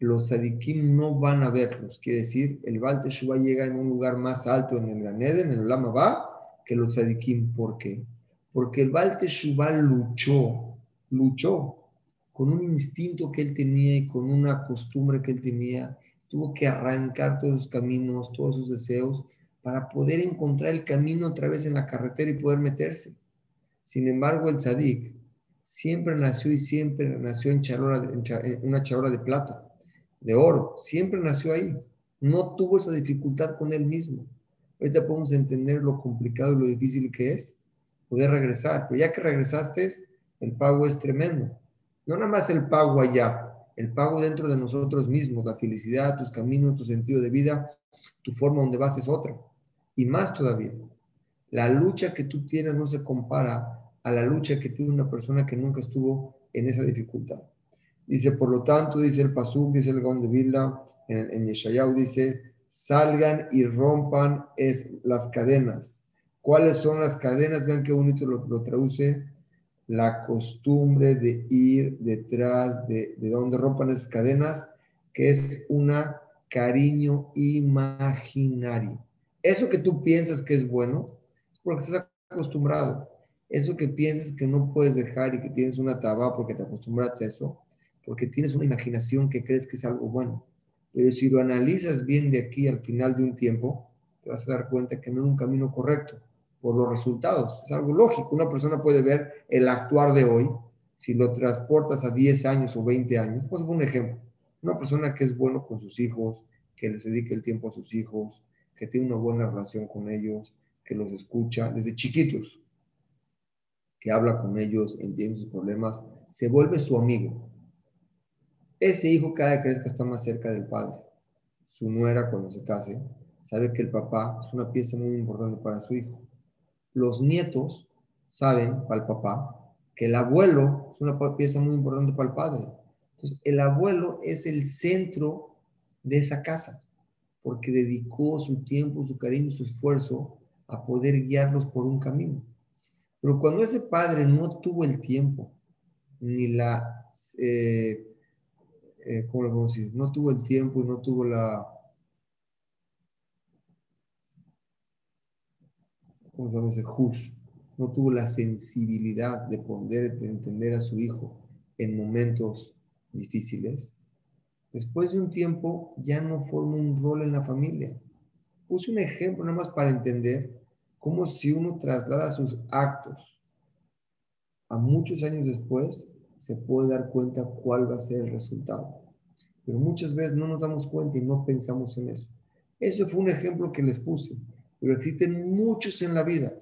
S1: los Sadikim no van a verlos. Quiere decir, el Baal Teshuvah llega en un lugar más alto en el Ganeden, en el Lama va, que los Sadikim. ¿Por qué? Porque el Baal Teshuvah luchó, luchó con un instinto que él tenía y con una costumbre que él tenía, tuvo que arrancar todos sus caminos, todos sus deseos, para poder encontrar el camino otra vez en la carretera y poder meterse. Sin embargo, el tzadik, siempre nació y siempre nació en, en una charola de plata, de oro, siempre nació ahí. No tuvo esa dificultad con él mismo. Ahorita podemos entender lo complicado y lo difícil que es poder regresar, pero ya que regresaste, el pago es tremendo. No nada más el pago allá, el pago dentro de nosotros mismos, la felicidad, tus caminos, tu sentido de vida, tu forma donde vas es otra. Y más todavía, la lucha que tú tienes no se compara a la lucha que tiene una persona que nunca estuvo en esa dificultad. Dice, por lo tanto, dice el Pasuk, dice el Gaon de en, en Yeshayahu dice, salgan y rompan es, las cadenas. ¿Cuáles son las cadenas? Vean qué bonito lo, lo traduce. La costumbre de ir detrás de, de donde rompan esas cadenas, que es un cariño imaginario. Eso que tú piensas que es bueno, es porque estás acostumbrado. Eso que piensas que no puedes dejar y que tienes una taba porque te acostumbraste a eso, porque tienes una imaginación que crees que es algo bueno. Pero si lo analizas bien de aquí al final de un tiempo, te vas a dar cuenta que no es un camino correcto por los resultados. Es algo lógico. Una persona puede ver el actuar de hoy, si lo transportas a 10 años o 20 años. Pues un ejemplo. Una persona que es bueno con sus hijos, que les dedique el tiempo a sus hijos, que tiene una buena relación con ellos, que los escucha desde chiquitos, que habla con ellos, entiende sus problemas, se vuelve su amigo. Ese hijo cada vez crezca está más cerca del padre. Su nuera cuando se case sabe que el papá es una pieza muy importante para su hijo. Los nietos saben para el papá que el abuelo es una pieza muy importante para el padre. Entonces, el abuelo es el centro de esa casa, porque dedicó su tiempo, su cariño, su esfuerzo a poder guiarlos por un camino. Pero cuando ese padre no tuvo el tiempo, ni la eh, eh, ¿cómo le podemos decir? No tuvo el tiempo y no tuvo la, ¿cómo se llama ese? Hush. No tuvo la sensibilidad de poder entender a su hijo en momentos difíciles. Después de un tiempo ya no forma un rol en la familia. Puse un ejemplo nada más para entender cómo si uno traslada sus actos a muchos años después, se puede dar cuenta cuál va a ser el resultado. Pero muchas veces no nos damos cuenta y no pensamos en eso. Ese fue un ejemplo que les puse, pero existen muchos en la vida.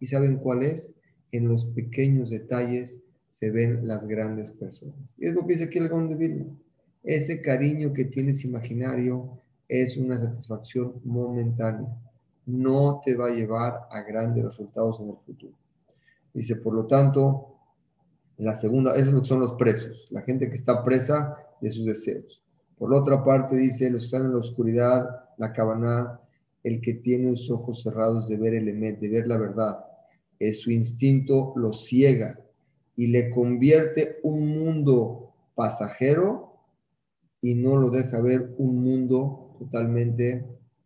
S1: ¿Y saben cuál es? En los pequeños detalles se ven las grandes personas. Y es lo que dice aquí el Gaón de. Ese cariño que tienes imaginario es una satisfacción momentánea. No te va a llevar a grandes resultados en el futuro. Dice, por lo tanto, la segunda, esos son los presos, la gente que está presa de sus deseos. Por otra parte, dice, los que están en la oscuridad, la cabana, el que tiene los ojos cerrados de ver el emet, de ver la verdad, es su instinto lo ciega y le convierte un mundo pasajero y no lo deja ver un mundo totalmente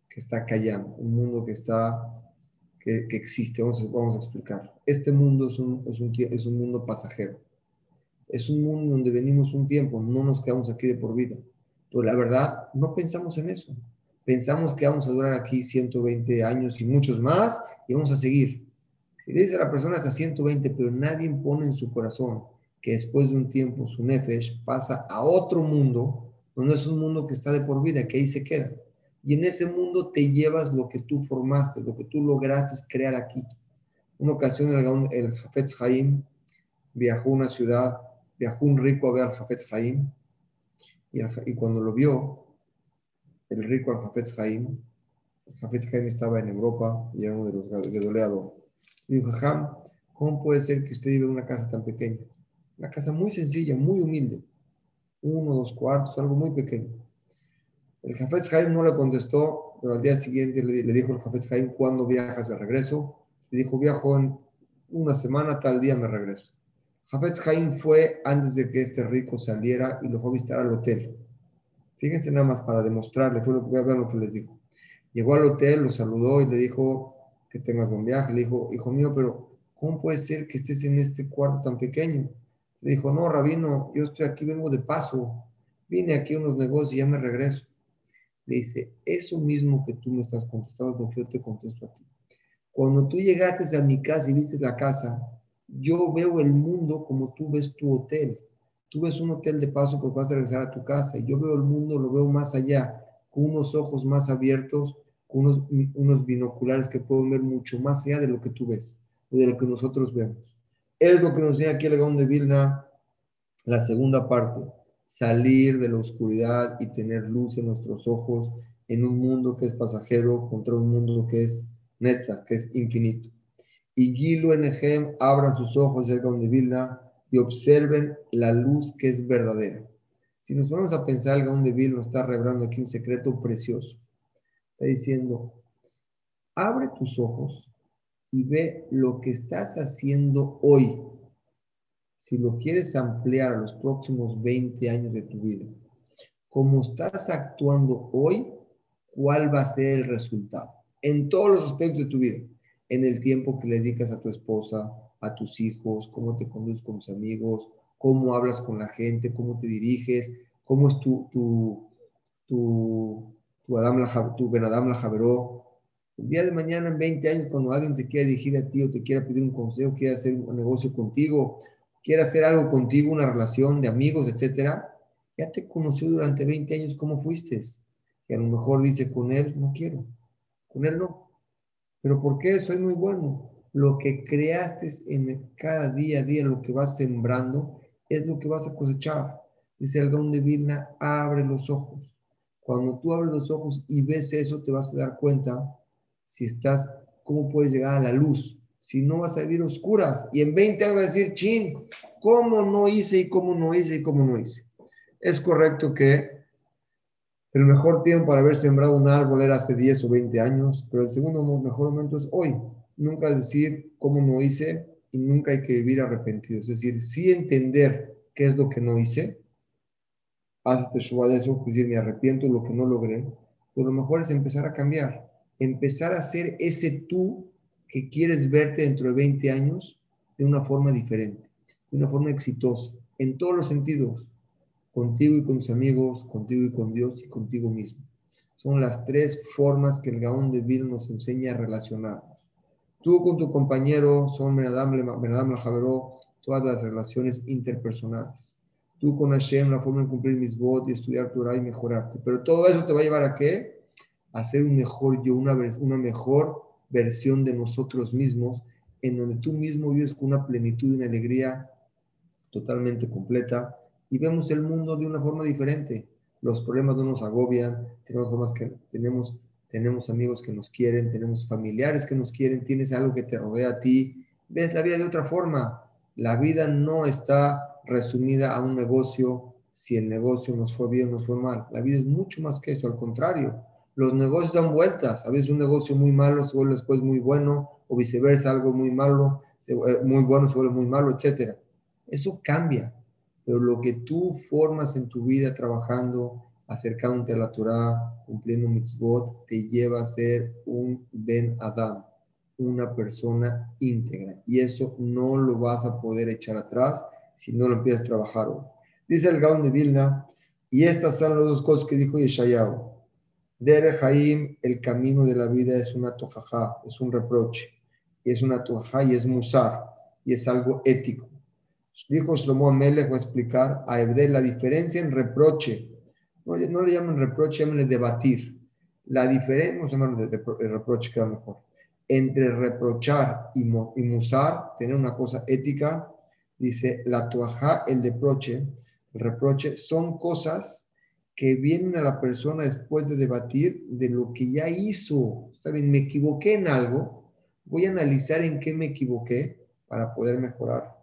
S1: que está callando, un mundo que está que, existe. Vamos a, explicar. Este mundo es un, es, un, es un mundo pasajero. Es un mundo donde venimos un tiempo, no nos quedamos aquí de por vida. Pero la verdad, no pensamos en eso. Pensamos que vamos a durar aquí 120 años y muchos más y vamos a seguir. Si le dice la persona hasta 120, pero nadie pone en su corazón que después de un tiempo su nefesh pasa a otro mundo, donde es un mundo que está de por vida, que ahí se queda. Y en ese mundo te llevas lo que tú formaste, lo que tú lograste crear aquí. Una ocasión el, el Jafetz viajó a una ciudad, viajó un rico a ver al Jafetz Haim, y, cuando lo vio, el rico al Jafetz Haim, el Jafetz Haim estaba en Europa y era uno de los gedoleadores. Y dijo, Jajam, ¿cómo puede ser que usted vive en una casa tan pequeña? Una casa muy sencilla, muy humilde. Uno, dos cuartos, algo muy pequeño. El Jafet Haim no le contestó, pero al día siguiente le, dijo el Jafet Haim, ¿cuándo viajas de regreso? Le dijo, viajo en una semana, tal día me regreso. Jafet Haim fue antes de que este rico saliera y lo fue a visitar al hotel. Fíjense nada más para demostrarle, fue lo, voy a ver lo que les dijo. Llegó al hotel, lo saludó y le dijo que tengas buen viaje. Le dijo, hijo mío, pero ¿cómo puede ser que estés en este cuarto tan pequeño? Le dijo, no, rabino, yo estoy aquí, vengo de paso. Vine aquí a unos negocios y ya me regreso le dice, eso mismo que tú me estás contestando, porque yo te contesto a ti. Cuando tú llegaste a mi casa y viste la casa, yo veo el mundo como tú ves tu hotel. Tú ves un hotel de paso porque vas a regresar a tu casa. Y yo veo el mundo, lo veo más allá, con unos ojos más abiertos, con unos, unos binoculares que pueden ver mucho más allá de lo que tú ves o de lo que nosotros vemos. Es lo que nos dice aquí el Gaón de Vilna, la segunda parte, salir de la oscuridad y tener luz en nuestros ojos en un mundo que es pasajero contra un mundo que es Netza, que es infinito y Gilu Enehem abran sus ojos el de Vilna y observen la luz que es verdadera. Si nos vamos a pensar, el Gaón de nos está revelando aquí un secreto precioso. Está diciendo, abre tus ojos y ve lo que estás haciendo hoy. Si lo quieres ampliar a los próximos 20 años de tu vida, como estás actuando hoy, ¿cuál va a ser el resultado? En todos los aspectos de tu vida en el tiempo que le dedicas a tu esposa, a tus hijos, cómo te conduces con tus amigos, cómo hablas con la gente, cómo te diriges, cómo es tu, tu, tu, tu, Adam la, tu Ben Adam la Javeró. El día de mañana, en 20 años, cuando alguien se quiera dirigir a ti o te quiera pedir un consejo, quiera hacer un negocio contigo, quiera hacer algo contigo, una relación de amigos, etcétera, ya te conoció durante 20 años cómo fuiste. Y a lo mejor dice, con él no quiero, con él no. ¿Pero por qué? Soy muy bueno. Lo que creaste en cada día a día, lo que vas sembrando, es lo que vas a cosechar. Dice el don de Vilna, abre los ojos. Cuando tú abres los ojos y ves eso, te vas a dar cuenta si estás, cómo puedes llegar a la luz. Si no vas a vivir oscuras. Y en 20 años vas a decir, chin, ¿cómo no hice y cómo no hice y cómo no hice? Es correcto que el mejor tiempo para haber sembrado un árbol era hace 10 o 20 años, pero el segundo mejor momento es hoy. Nunca decir cómo no hice y nunca hay que vivir arrepentido. Es decir, sí entender qué es lo que no hice, haz este de eso, decir, me arrepiento de lo que no logré, pero lo mejor es empezar a cambiar, empezar a ser ese tú que quieres verte dentro de 20 años de una forma diferente, de una forma exitosa, en todos los sentidos, contigo y con tus amigos, contigo y con Dios y contigo mismo. Son las tres formas que el Gaón de Vil nos enseña a relacionarnos. Tú con tu compañero son Menadam la Javeró, todas las relaciones interpersonales. Tú con Hashem, la forma de cumplir mis votos y estudiar tu y mejorarte. Pero todo eso te va a llevar a qué? A ser un mejor yo, una, una mejor versión de nosotros mismos, en donde tú mismo vives con una plenitud y una alegría totalmente completa y vemos el mundo de una forma diferente. Los problemas no nos agobian, tenemos formas que tenemos, tenemos amigos que nos quieren, tenemos familiares que nos quieren, tienes algo que te rodea a ti, ves la vida de otra forma. La vida no está resumida a un negocio si el negocio nos fue bien o nos fue mal. La vida es mucho más que eso, al contrario. Los negocios dan vueltas. A veces un negocio muy malo se vuelve después muy bueno, o viceversa, algo muy malo, muy bueno se vuelve muy malo, etc. Eso cambia pero lo que tú formas en tu vida trabajando, acercándote a la Torah, cumpliendo mitzvot, te lleva a ser un Ben Adam, una persona íntegra. Y eso no lo vas a poder echar atrás si no lo empiezas a trabajar hoy. Dice el Gaon de Vilna, y estas son las dos cosas que dijo Yeshayahu. Dere Haim, el camino de la vida es una tojajá, es un reproche. Y es una tojajá y es musar, y es algo ético. Dijo Shlomo Amelech, voy a explicar a Ebdel la diferencia en reproche. No, no le llaman reproche, llámenle debatir. La diferencia, vamos a de, reproche, queda mejor. Entre reprochar y, y, musar, tener una cosa ética, dice la tuajá, el reproche, el reproche, son cosas que vienen a la persona después de debatir de lo que ya hizo. Está bien, me equivoqué en algo, voy a analizar en qué me equivoqué para poder mejorar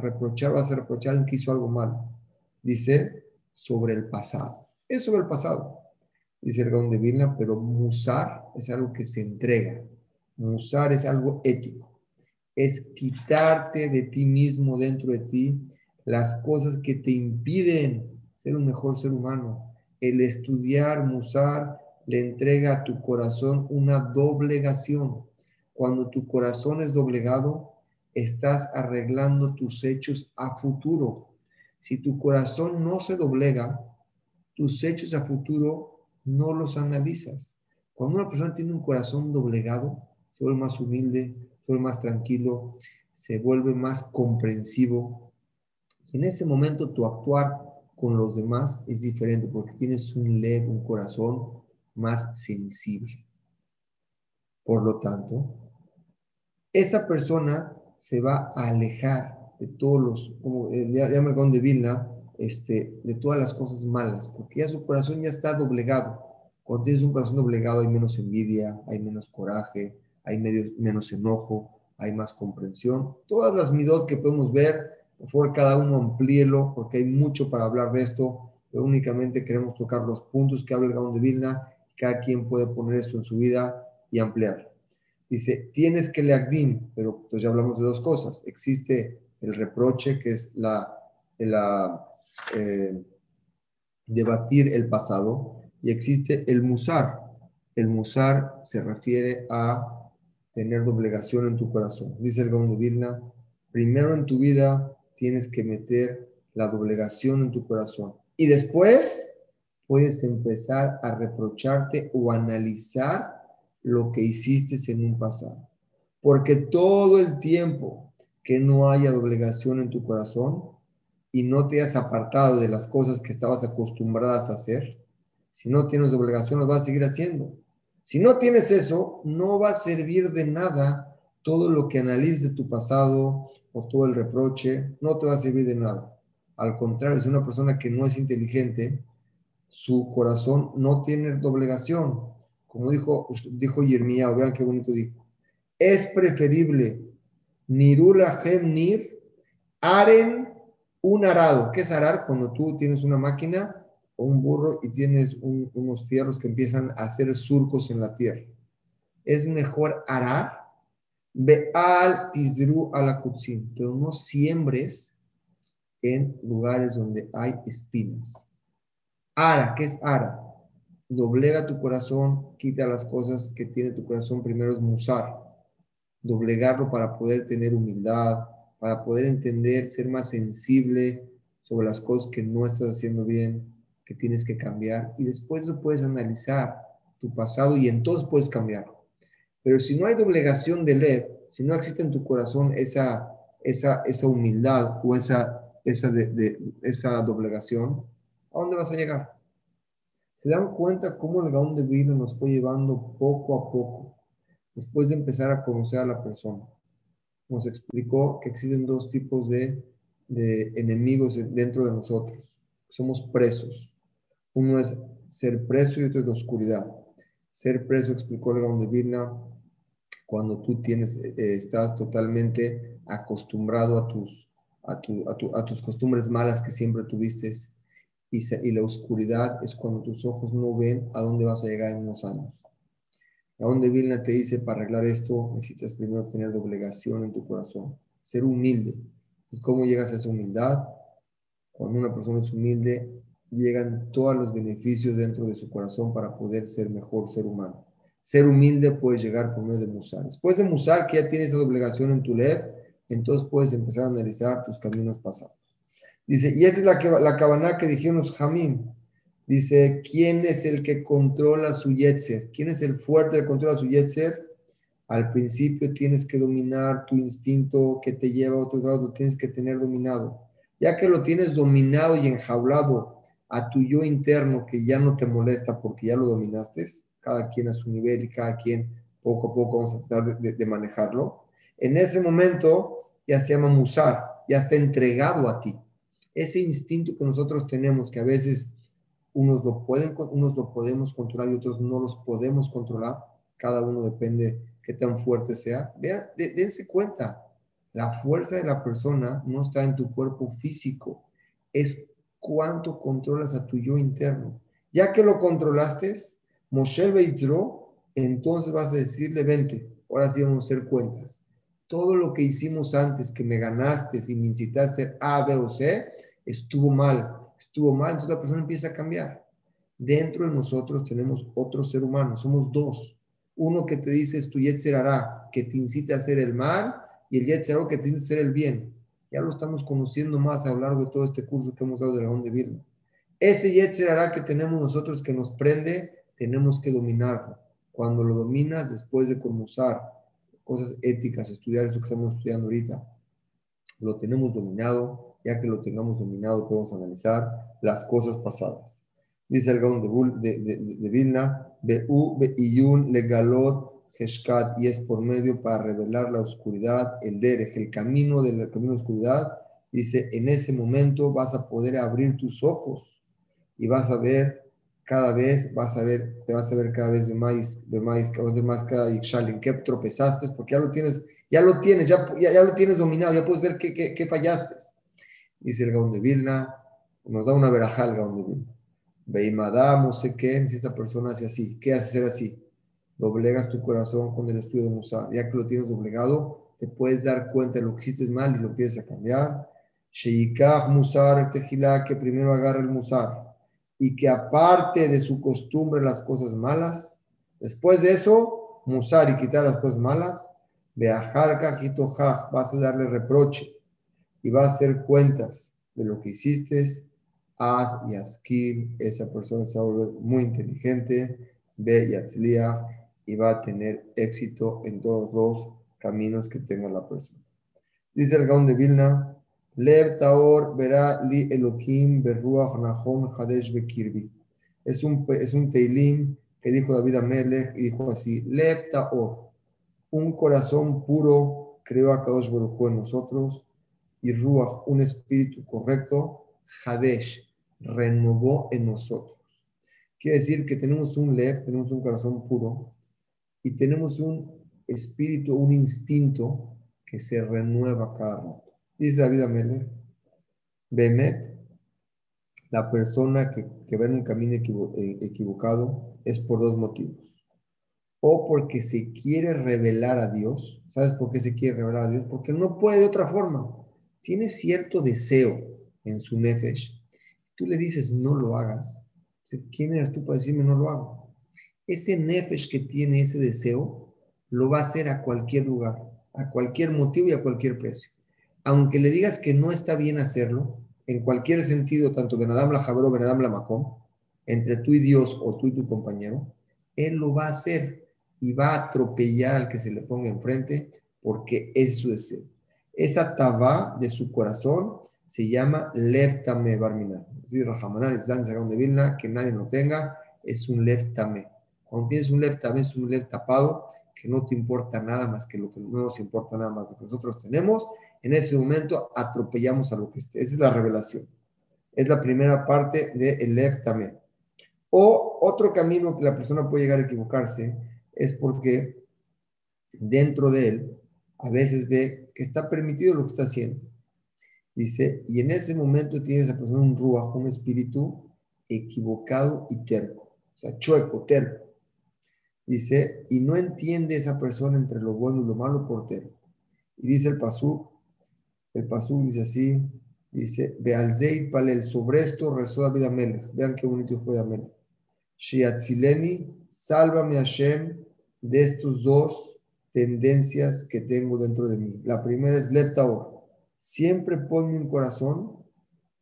S1: reprochar, vas a reprochar en que hizo algo malo. Dice sobre el pasado. Es sobre el pasado. Dice el Gaón de Vilna, pero musar es algo que se entrega. Musar es algo ético. Es quitarte de ti mismo, dentro de ti, las cosas que te impiden ser un mejor ser humano. El estudiar, musar, le entrega a tu corazón una doblegación. Cuando tu corazón es doblegado, estás arreglando tus hechos a futuro. Si tu corazón no se doblega, tus hechos a futuro no los analizas. Cuando una persona tiene un corazón doblegado, se vuelve más humilde, se vuelve más tranquilo, se vuelve más comprensivo. en ese momento tu actuar con los demás es diferente porque tienes un lev, un corazón más sensible. Por lo tanto, esa persona se va a alejar de todos los, como llama el de Vilna, este, de todas las cosas malas, porque ya su corazón ya está doblegado. Cuando tienes un corazón doblegado hay menos envidia, hay menos coraje, hay menos enojo, hay más comprensión. Todas las midot que podemos ver, por favor, cada uno amplíelo, porque hay mucho para hablar de esto, pero únicamente queremos tocar los puntos que habla el Gaón de Vilna, cada quien puede poner esto en su vida y ampliarlo. Dice, tienes que leagdim, pero pues ya hablamos de dos cosas. Existe el reproche, que es la, la eh, debatir el pasado, y existe el musar. El musar se refiere a tener doblegación en tu corazón. Dice el Gaon de Vilna, primero en tu vida tienes que meter la doblegación en tu corazón. Y después puedes empezar a reprocharte o analizar lo que hiciste en un pasado. Porque todo el tiempo que no haya doblegación en tu corazón y no te hayas apartado de las cosas que estabas acostumbradas a hacer, si no tienes doblegación, lo vas a seguir haciendo. Si no tienes eso, no va a servir de nada todo lo que analices de tu pasado o todo el reproche, no te va a servir de nada. Al contrario, si una persona que no es inteligente, su corazón no tiene doblegación. Como dijo, dijo Yermía, vean qué bonito dijo. Es preferible nirula hem nir, aren un arado. ¿Qué es arar? Cuando tú tienes una máquina un burro y tienes unos fierros que empiezan a hacer surcos en la tierra. Es mejor arar, al pizru la pero no siembres en lugares donde hay espinas. Ara, ¿qué es ara? Doblega tu corazón, quita las cosas que tiene tu corazón. Primero es musar, doblegarlo para poder tener humildad, para poder entender, ser más sensible sobre las cosas que no estás haciendo bien, que tienes que cambiar y después puedes analizar tu pasado y entonces puedes cambiarlo. Pero si no hay doblegación de led, si no existe en tu corazón esa, esa, esa humildad o esa, esa, de, esa doblegación, ¿a dónde vas a llegar? ¿Se dan cuenta cómo el Gaón de vida nos fue llevando poco a poco después de empezar a conocer a la persona? Nos explicó que existen dos tipos de, de enemigos dentro de nosotros. Somos presos uno es ser preso y otro es la oscuridad. Ser preso, explicó el de Vilna, cuando tú tienes, eh, estás totalmente acostumbrado a tus, a, a, tus costumbres malas que siempre tuviste. Y, y, la oscuridad es cuando tus ojos no ven a dónde vas a llegar en unos años. A donde Vilna te dice, para arreglar esto necesitas primero tener doblegación en tu corazón, ser humilde. ¿Y cómo llegas a esa humildad? Cuando una persona es humilde, llegan todos los beneficios dentro de su corazón para poder ser mejor ser humano. Ser humilde puede llegar por medio de musar. Después de musar, que ya tienes esa obligación en tu lev, entonces puedes empezar a analizar tus caminos pasados. Dice, y esta es la, la cabana que dijeron los. Dice, ¿quién es el que controla su yetzer? ¿Quién es el fuerte que controla su yetzer? Al principio tienes que dominar tu instinto que te lleva a otro lado, lo tienes que tener dominado. Ya que lo tienes dominado y enjaulado a tu yo interno que ya no te molesta porque ya lo dominaste, cada quien a su nivel y cada quien poco a poco vamos a tratar de, manejarlo, en ese momento ya se llama musar, ya está entregado a ti. Ese instinto que nosotros tenemos, que a veces unos lo, pueden, unos lo podemos controlar y otros no los podemos controlar, cada uno depende qué tan fuerte sea. Vean, dense cuenta, la fuerza de la persona no está en tu cuerpo físico, es cuánto controlas a tu yo interno. Ya que lo controlaste, Moshe Beitzro, entonces vas a decirle, vente, ahora sí vamos a hacer cuentas. Todo lo que hicimos antes, que me ganaste y me incitaste a hacer A, B o C, estuvo mal, estuvo mal, entonces la persona empieza a cambiar. Dentro de nosotros tenemos otro ser humano, somos dos. Uno que te dice es tu Yetzer hará, que te incita a hacer el mal, y el Yetzer que te incita a hacer el bien ya lo estamos conociendo más a lo largo de todo este curso que hemos dado de la de Virgo. Ese Yetzer hará que tenemos nosotros que nos prende, tenemos que dominarlo. Cuando lo dominas, después de conmusar, cosas éticas, estudiar eso que estamos estudiando ahorita, lo tenemos dominado, ya que lo tengamos dominado podemos analizar las cosas pasadas. Dice el Gaon de, de, de, Vilna, Be'u Be'iyun Legalot Heshkat, y es por medio para revelar la oscuridad, el derech, el camino del camino de oscuridad. Dice, en ese momento vas a poder abrir tus ojos y vas a ver cada vez, vas a ver, te vas a ver cada vez de más, de más, cada vez más cada Ixal, en qué tropezaste, porque ya lo tienes, ya lo tienes, ya, ya, lo tienes dominado, ya puedes ver qué, qué, qué fallaste. Dice el Gaón de Vilna, nos da una verajal el Gaón de Vilna. Veimadam, no sé qué, si esta persona hace así, ¿qué hace ser así? Doblegas tu corazón con el estudio de Musa. Ya que lo tienes doblegado, te puedes dar cuenta de lo que hiciste mal y lo empiezas a cambiar. Sheikah Musar Tejilá, que primero agarra el Musar y que aparte de su costumbre las cosas malas, después de eso, Musar y quitar las cosas malas, Beajarka Kitohaj, vas a darle reproche y vas a hacer cuentas de lo que hiciste haz y Askil, esa persona se va a volver muy inteligente, ve y y va a tener éxito en todos los caminos que tenga la persona. Dice el Gaon de Vilna, Lev Taor verá li Elohim berruach nahon hadesh bekirbi. Es un, es un teilim que dijo David Amelech y dijo así, Lev Taor, un corazón puro creó a Kadosh Baruch en nosotros y Ruach, un espíritu correcto, Hadesh, renovó en nosotros. Quiere decir que tenemos un lev, tenemos un corazón puro y tenemos un espíritu, un instinto que se renueva cada rato. Dice David Amele, Bemet, la persona que, que va en un camino eh, equivocado es por dos motivos. O porque se quiere revelar a Dios. ¿Sabes por qué se quiere revelar a Dios? Porque no puede de otra forma. Tiene cierto deseo en su nefesh tú le dices no lo hagas, ¿quién eres tú para decirme no lo hago? Ese nefesh que tiene ese deseo, lo va a hacer a cualquier lugar, a cualquier motivo y a cualquier precio. Aunque le digas que no está bien hacerlo, en cualquier sentido, tanto Benadam la Jabro, Benadam la Macom, entre tú y Dios o tú y tu compañero, él lo va a hacer y va a atropellar al que se le ponga enfrente porque es su deseo. Esa tabá de su corazón se llama Leftame Barmina. Es decir, Rahamanán Islam de Vilna, que nadie lo tenga, es un Leftame. Cuando tienes un Leftame, es un Left tapado, que no te importa nada más que lo que no nos importa nada más lo que nosotros tenemos. En ese momento atropellamos a lo que esté. Esa es la revelación. Es la primera parte del Leftame. O otro camino que la persona puede llegar a equivocarse es porque dentro de él a veces ve que está permitido lo que está haciendo Dice, y en ese momento tiene esa persona un ruaj, un espíritu equivocado y terco, o sea, chueco, terco. Dice, y no entiende esa persona entre lo bueno y lo malo por terco. Y dice el pasú, el pasú dice así, dice, Bealzeid palel, sobre esto rezó David Amelech. Vean qué bonito fue Amelech. Shiatzileni, sálvame Hashem de estos dos tendencias que tengo dentro de mí. La primera es Leftaor siempre ponme un corazón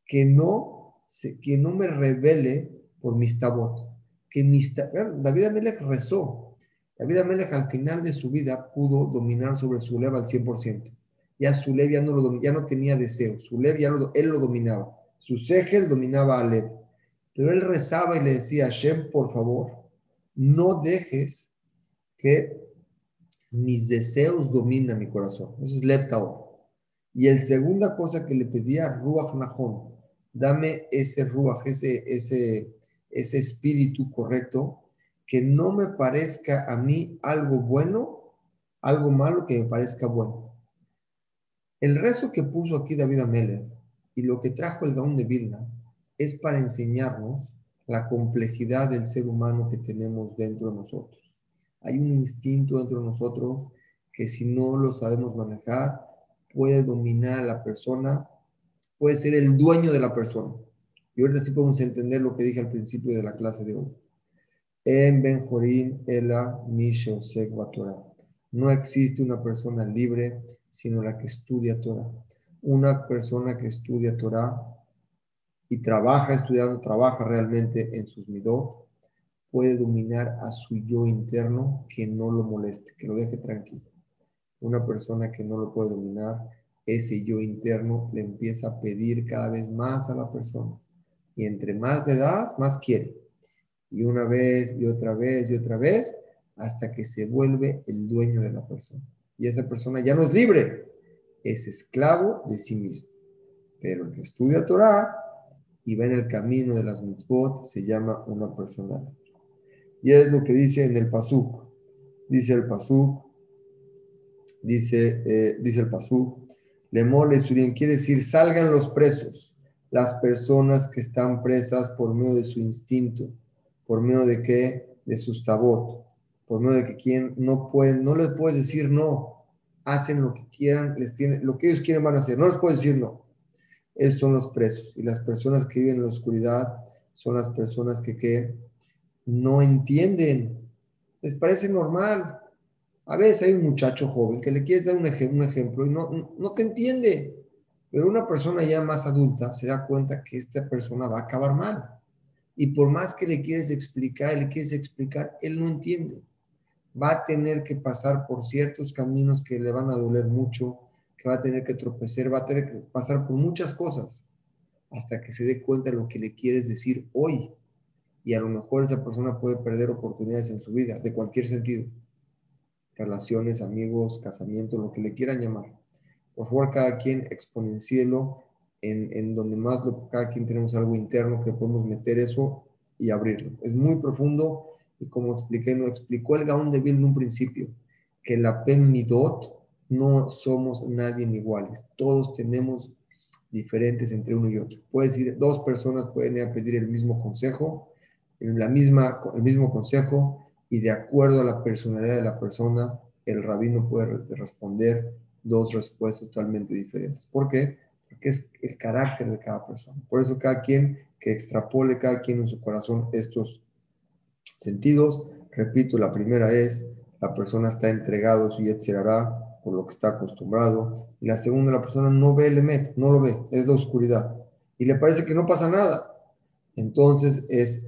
S1: que no, que no me revele por mis tabot. Que mis, David Amelech rezó. David Amelech al final de su vida pudo dominar sobre su lev al 100%. Ya su lev ya no, lo, ya no tenía deseo. Su lev ya lo, él lo dominaba. Su segel dominaba a lev. Pero él rezaba y le decía, Hashem, por favor, no dejes que mis deseos dominen mi corazón. Eso es lev y el segunda cosa que le pedía, Ruach Nahon, dame ese Ruach, ese, ese, ese espíritu correcto, que no me parezca a mí algo bueno, algo malo que me parezca bueno. El rezo que puso aquí David Ameller y lo que trajo el Gaón de Vilna es para enseñarnos la complejidad del ser humano que tenemos dentro de nosotros. Hay un instinto dentro de nosotros que si no lo sabemos manejar, puede dominar a la persona, puede ser el dueño de la persona. Y ahorita sí podemos entender lo que dije al principio de la clase de hoy. En Ben Ela Torah. No existe una persona libre, sino la que estudia Torah. Una persona que estudia Torah y trabaja estudiando, trabaja realmente en sus midot, puede dominar a su yo interno que no lo moleste, que lo deje tranquilo. Una persona que no lo puede dominar, ese yo interno le empieza a pedir cada vez más a la persona. Y entre más le das, más quiere. Y una vez y otra vez y otra vez, hasta que se vuelve el dueño de la persona. Y esa persona ya no es libre, es esclavo de sí mismo. Pero el que estudia Torah y va en el camino de las mitzvot se llama una persona. Y es lo que dice en el Pasuk. Dice el Pasuk, dice, eh, dice el Pasuk, le mole quiere decir salgan los presos, las personas que están presas por medio de su instinto, por medio de qué, de sus tabot, por medio de que quien no pueden, no les puedes decir no, hacen lo que quieran, les tienen, lo que ellos quieren van a hacer, no les puedes decir no. Esos son los presos. Y las personas que viven en la oscuridad son las personas que, que no entienden. Les parece normal. A veces hay un muchacho joven que le quieres dar un, un ejemplo y no, no te entiende. Pero una persona ya más adulta se da cuenta que esta persona va a acabar mal. Y por más que le quieres explicar, le quieres explicar, él no entiende va a tener que pasar por ciertos caminos que le van a doler mucho, que va a tener que tropezar, va a tener que pasar por muchas cosas hasta que se dé cuenta de lo que le quieres decir hoy. Y a lo mejor esa persona puede perder oportunidades en su vida, de cualquier sentido. Relaciones, amigos, casamiento, lo que le quieran llamar. Por favor, cada quien exponencielo en, en donde más lo, cada quien tenemos algo interno que podemos meter eso y abrirlo. Es muy profundo y como expliqué, nos explicó el Gaón de Vil en un principio, que la Midot no somos nadie iguales, todos tenemos diferentes entre uno y otro. Puede decir, dos personas pueden ir a pedir el mismo consejo, la misma, el mismo consejo, y de acuerdo a la personalidad de la persona, el rabino puede responder dos respuestas totalmente diferentes. ¿Por qué? Porque es el carácter de cada persona. Por eso cada quien que extrapole, cada quien en su corazón estos sentidos. Repito, la primera es, la persona está entregado a su Yetzirará por lo que está acostumbrado. Y la segunda, la persona no ve el Emet, no lo ve, es la oscuridad. Y le parece que no pasa nada. Entonces es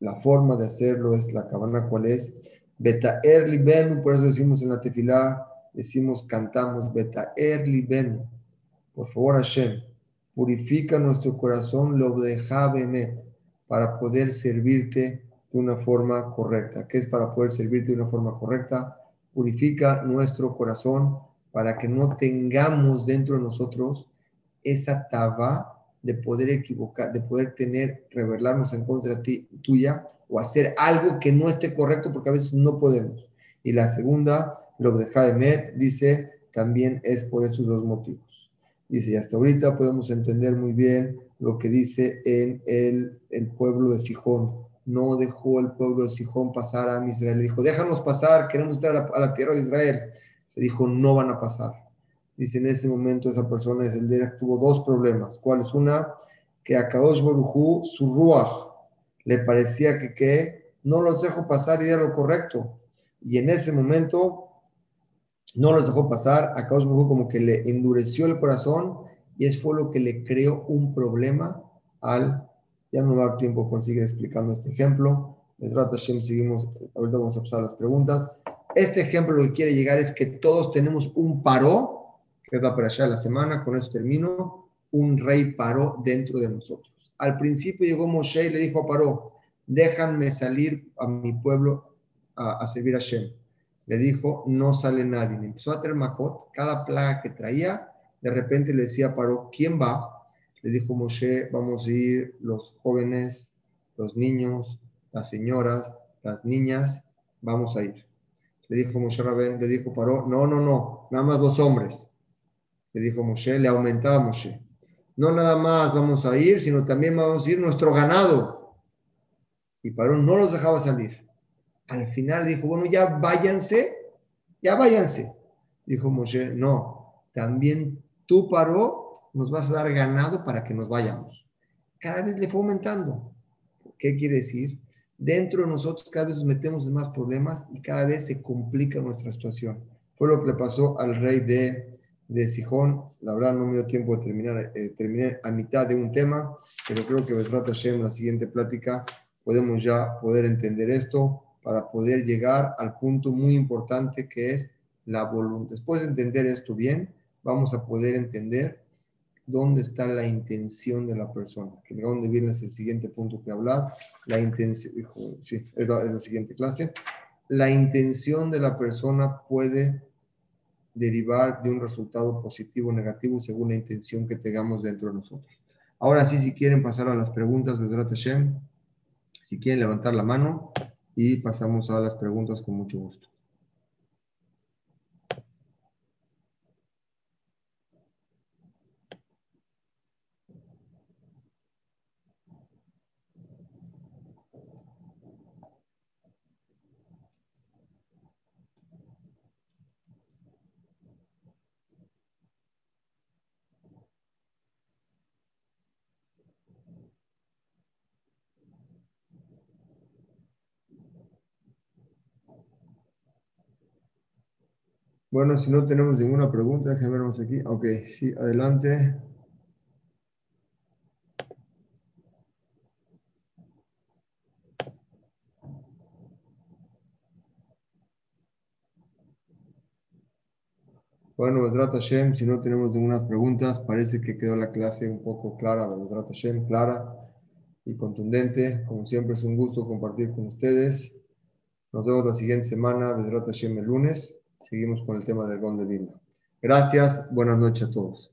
S1: la forma de hacerlo, es la cabana cuál es. Beta Erli Benu, por eso decimos en la tefilá, decimos, cantamos, Beta Erli Benu. Por favor, Hashem, purifica nuestro corazón, lo deja para poder servirte de una forma correcta. ¿Qué es para poder servir de una forma correcta? Purifica nuestro corazón para que no tengamos dentro de nosotros esa taba de poder equivocar, de poder tener, revelarnos en contra tuya o hacer algo que no esté correcto porque a veces no podemos. Y la segunda, lo de Jaime dice, también es por esos dos motivos. Dice, y hasta ahorita podemos entender muy bien lo que dice en el pueblo de Sijón no dejó el pueblo de Sijón pasar a Israel. Le dijo, déjanos pasar, queremos entrar a la, tierra de Israel. Le dijo, no van a pasar. Dice, en ese momento esa persona, Derech, tuvo dos problemas. ¿Cuál es una? Que a Kadosh Barujú, su ruach, le parecía que, que no los dejó pasar y era lo correcto. Y en ese momento no los dejó pasar. A Kadosh Barujú como que le endureció el corazón y eso fue lo que le creó un problema al ya no va a dar tiempo por seguir explicando este ejemplo. seguimos, ahorita vamos a pasar las preguntas. Este ejemplo lo que quiere llegar es que todos tenemos un paró, que es la para allá de la semana, con eso termino, un rey paró dentro de nosotros. Al principio llegó Moshe y le dijo a Paró, déjanme salir a mi pueblo a, servir a Shem. Le dijo, no sale nadie. empezó a traer Makot, cada plaga que traía, de repente le decía a Paró, ¿quién va? Le dijo Moshe, vamos a ir los jóvenes, los niños, las señoras, las niñas, vamos a ir. Le dijo Moshe Rabén, le dijo Paró, no, no, no, nada más los hombres. Le dijo Moshe, le aumentaba Moshe. No nada más vamos a ir, sino también vamos a ir nuestro ganado. Y Paró no los dejaba salir. Al final dijo, bueno, ya váyanse, ya váyanse. Dijo Moshe, no, también tú Paró nos vas a dar ganado para que nos vayamos. Cada vez le fue aumentando. ¿Qué quiere decir? Dentro de nosotros cada vez nos metemos en más problemas y cada vez se complica nuestra situación. Fue lo que le pasó al rey de, de Sijón. La verdad no me dio tiempo de terminar, eh, terminé a mitad de un tema, pero creo que trata en la siguiente plática podemos ya poder entender esto para poder llegar al punto muy importante que es la voluntad. Después de entender esto bien, vamos a poder entender dónde está la intención de la persona. Que dónde viene es el siguiente punto que hablar. La intención, es la, siguiente clase. La intención de la persona puede derivar de un resultado positivo o negativo según la intención que tengamos dentro de nosotros. Ahora sí, si quieren pasar a las preguntas, si quieren levantar la mano y pasamos a las preguntas con mucho gusto. Bueno, si no tenemos ninguna pregunta, déjenme vernos aquí. Ok, sí, adelante. Bueno, Vedrat Hashem, si no tenemos ninguna preguntas, parece que quedó la clase un poco clara, Vedrat Hashem, clara y contundente. Como siempre, es un gusto compartir con ustedes. Nos vemos la siguiente semana, Vedrat Hashem, el lunes seguimos con el tema del gol de. Gracias, buenas noches a todos.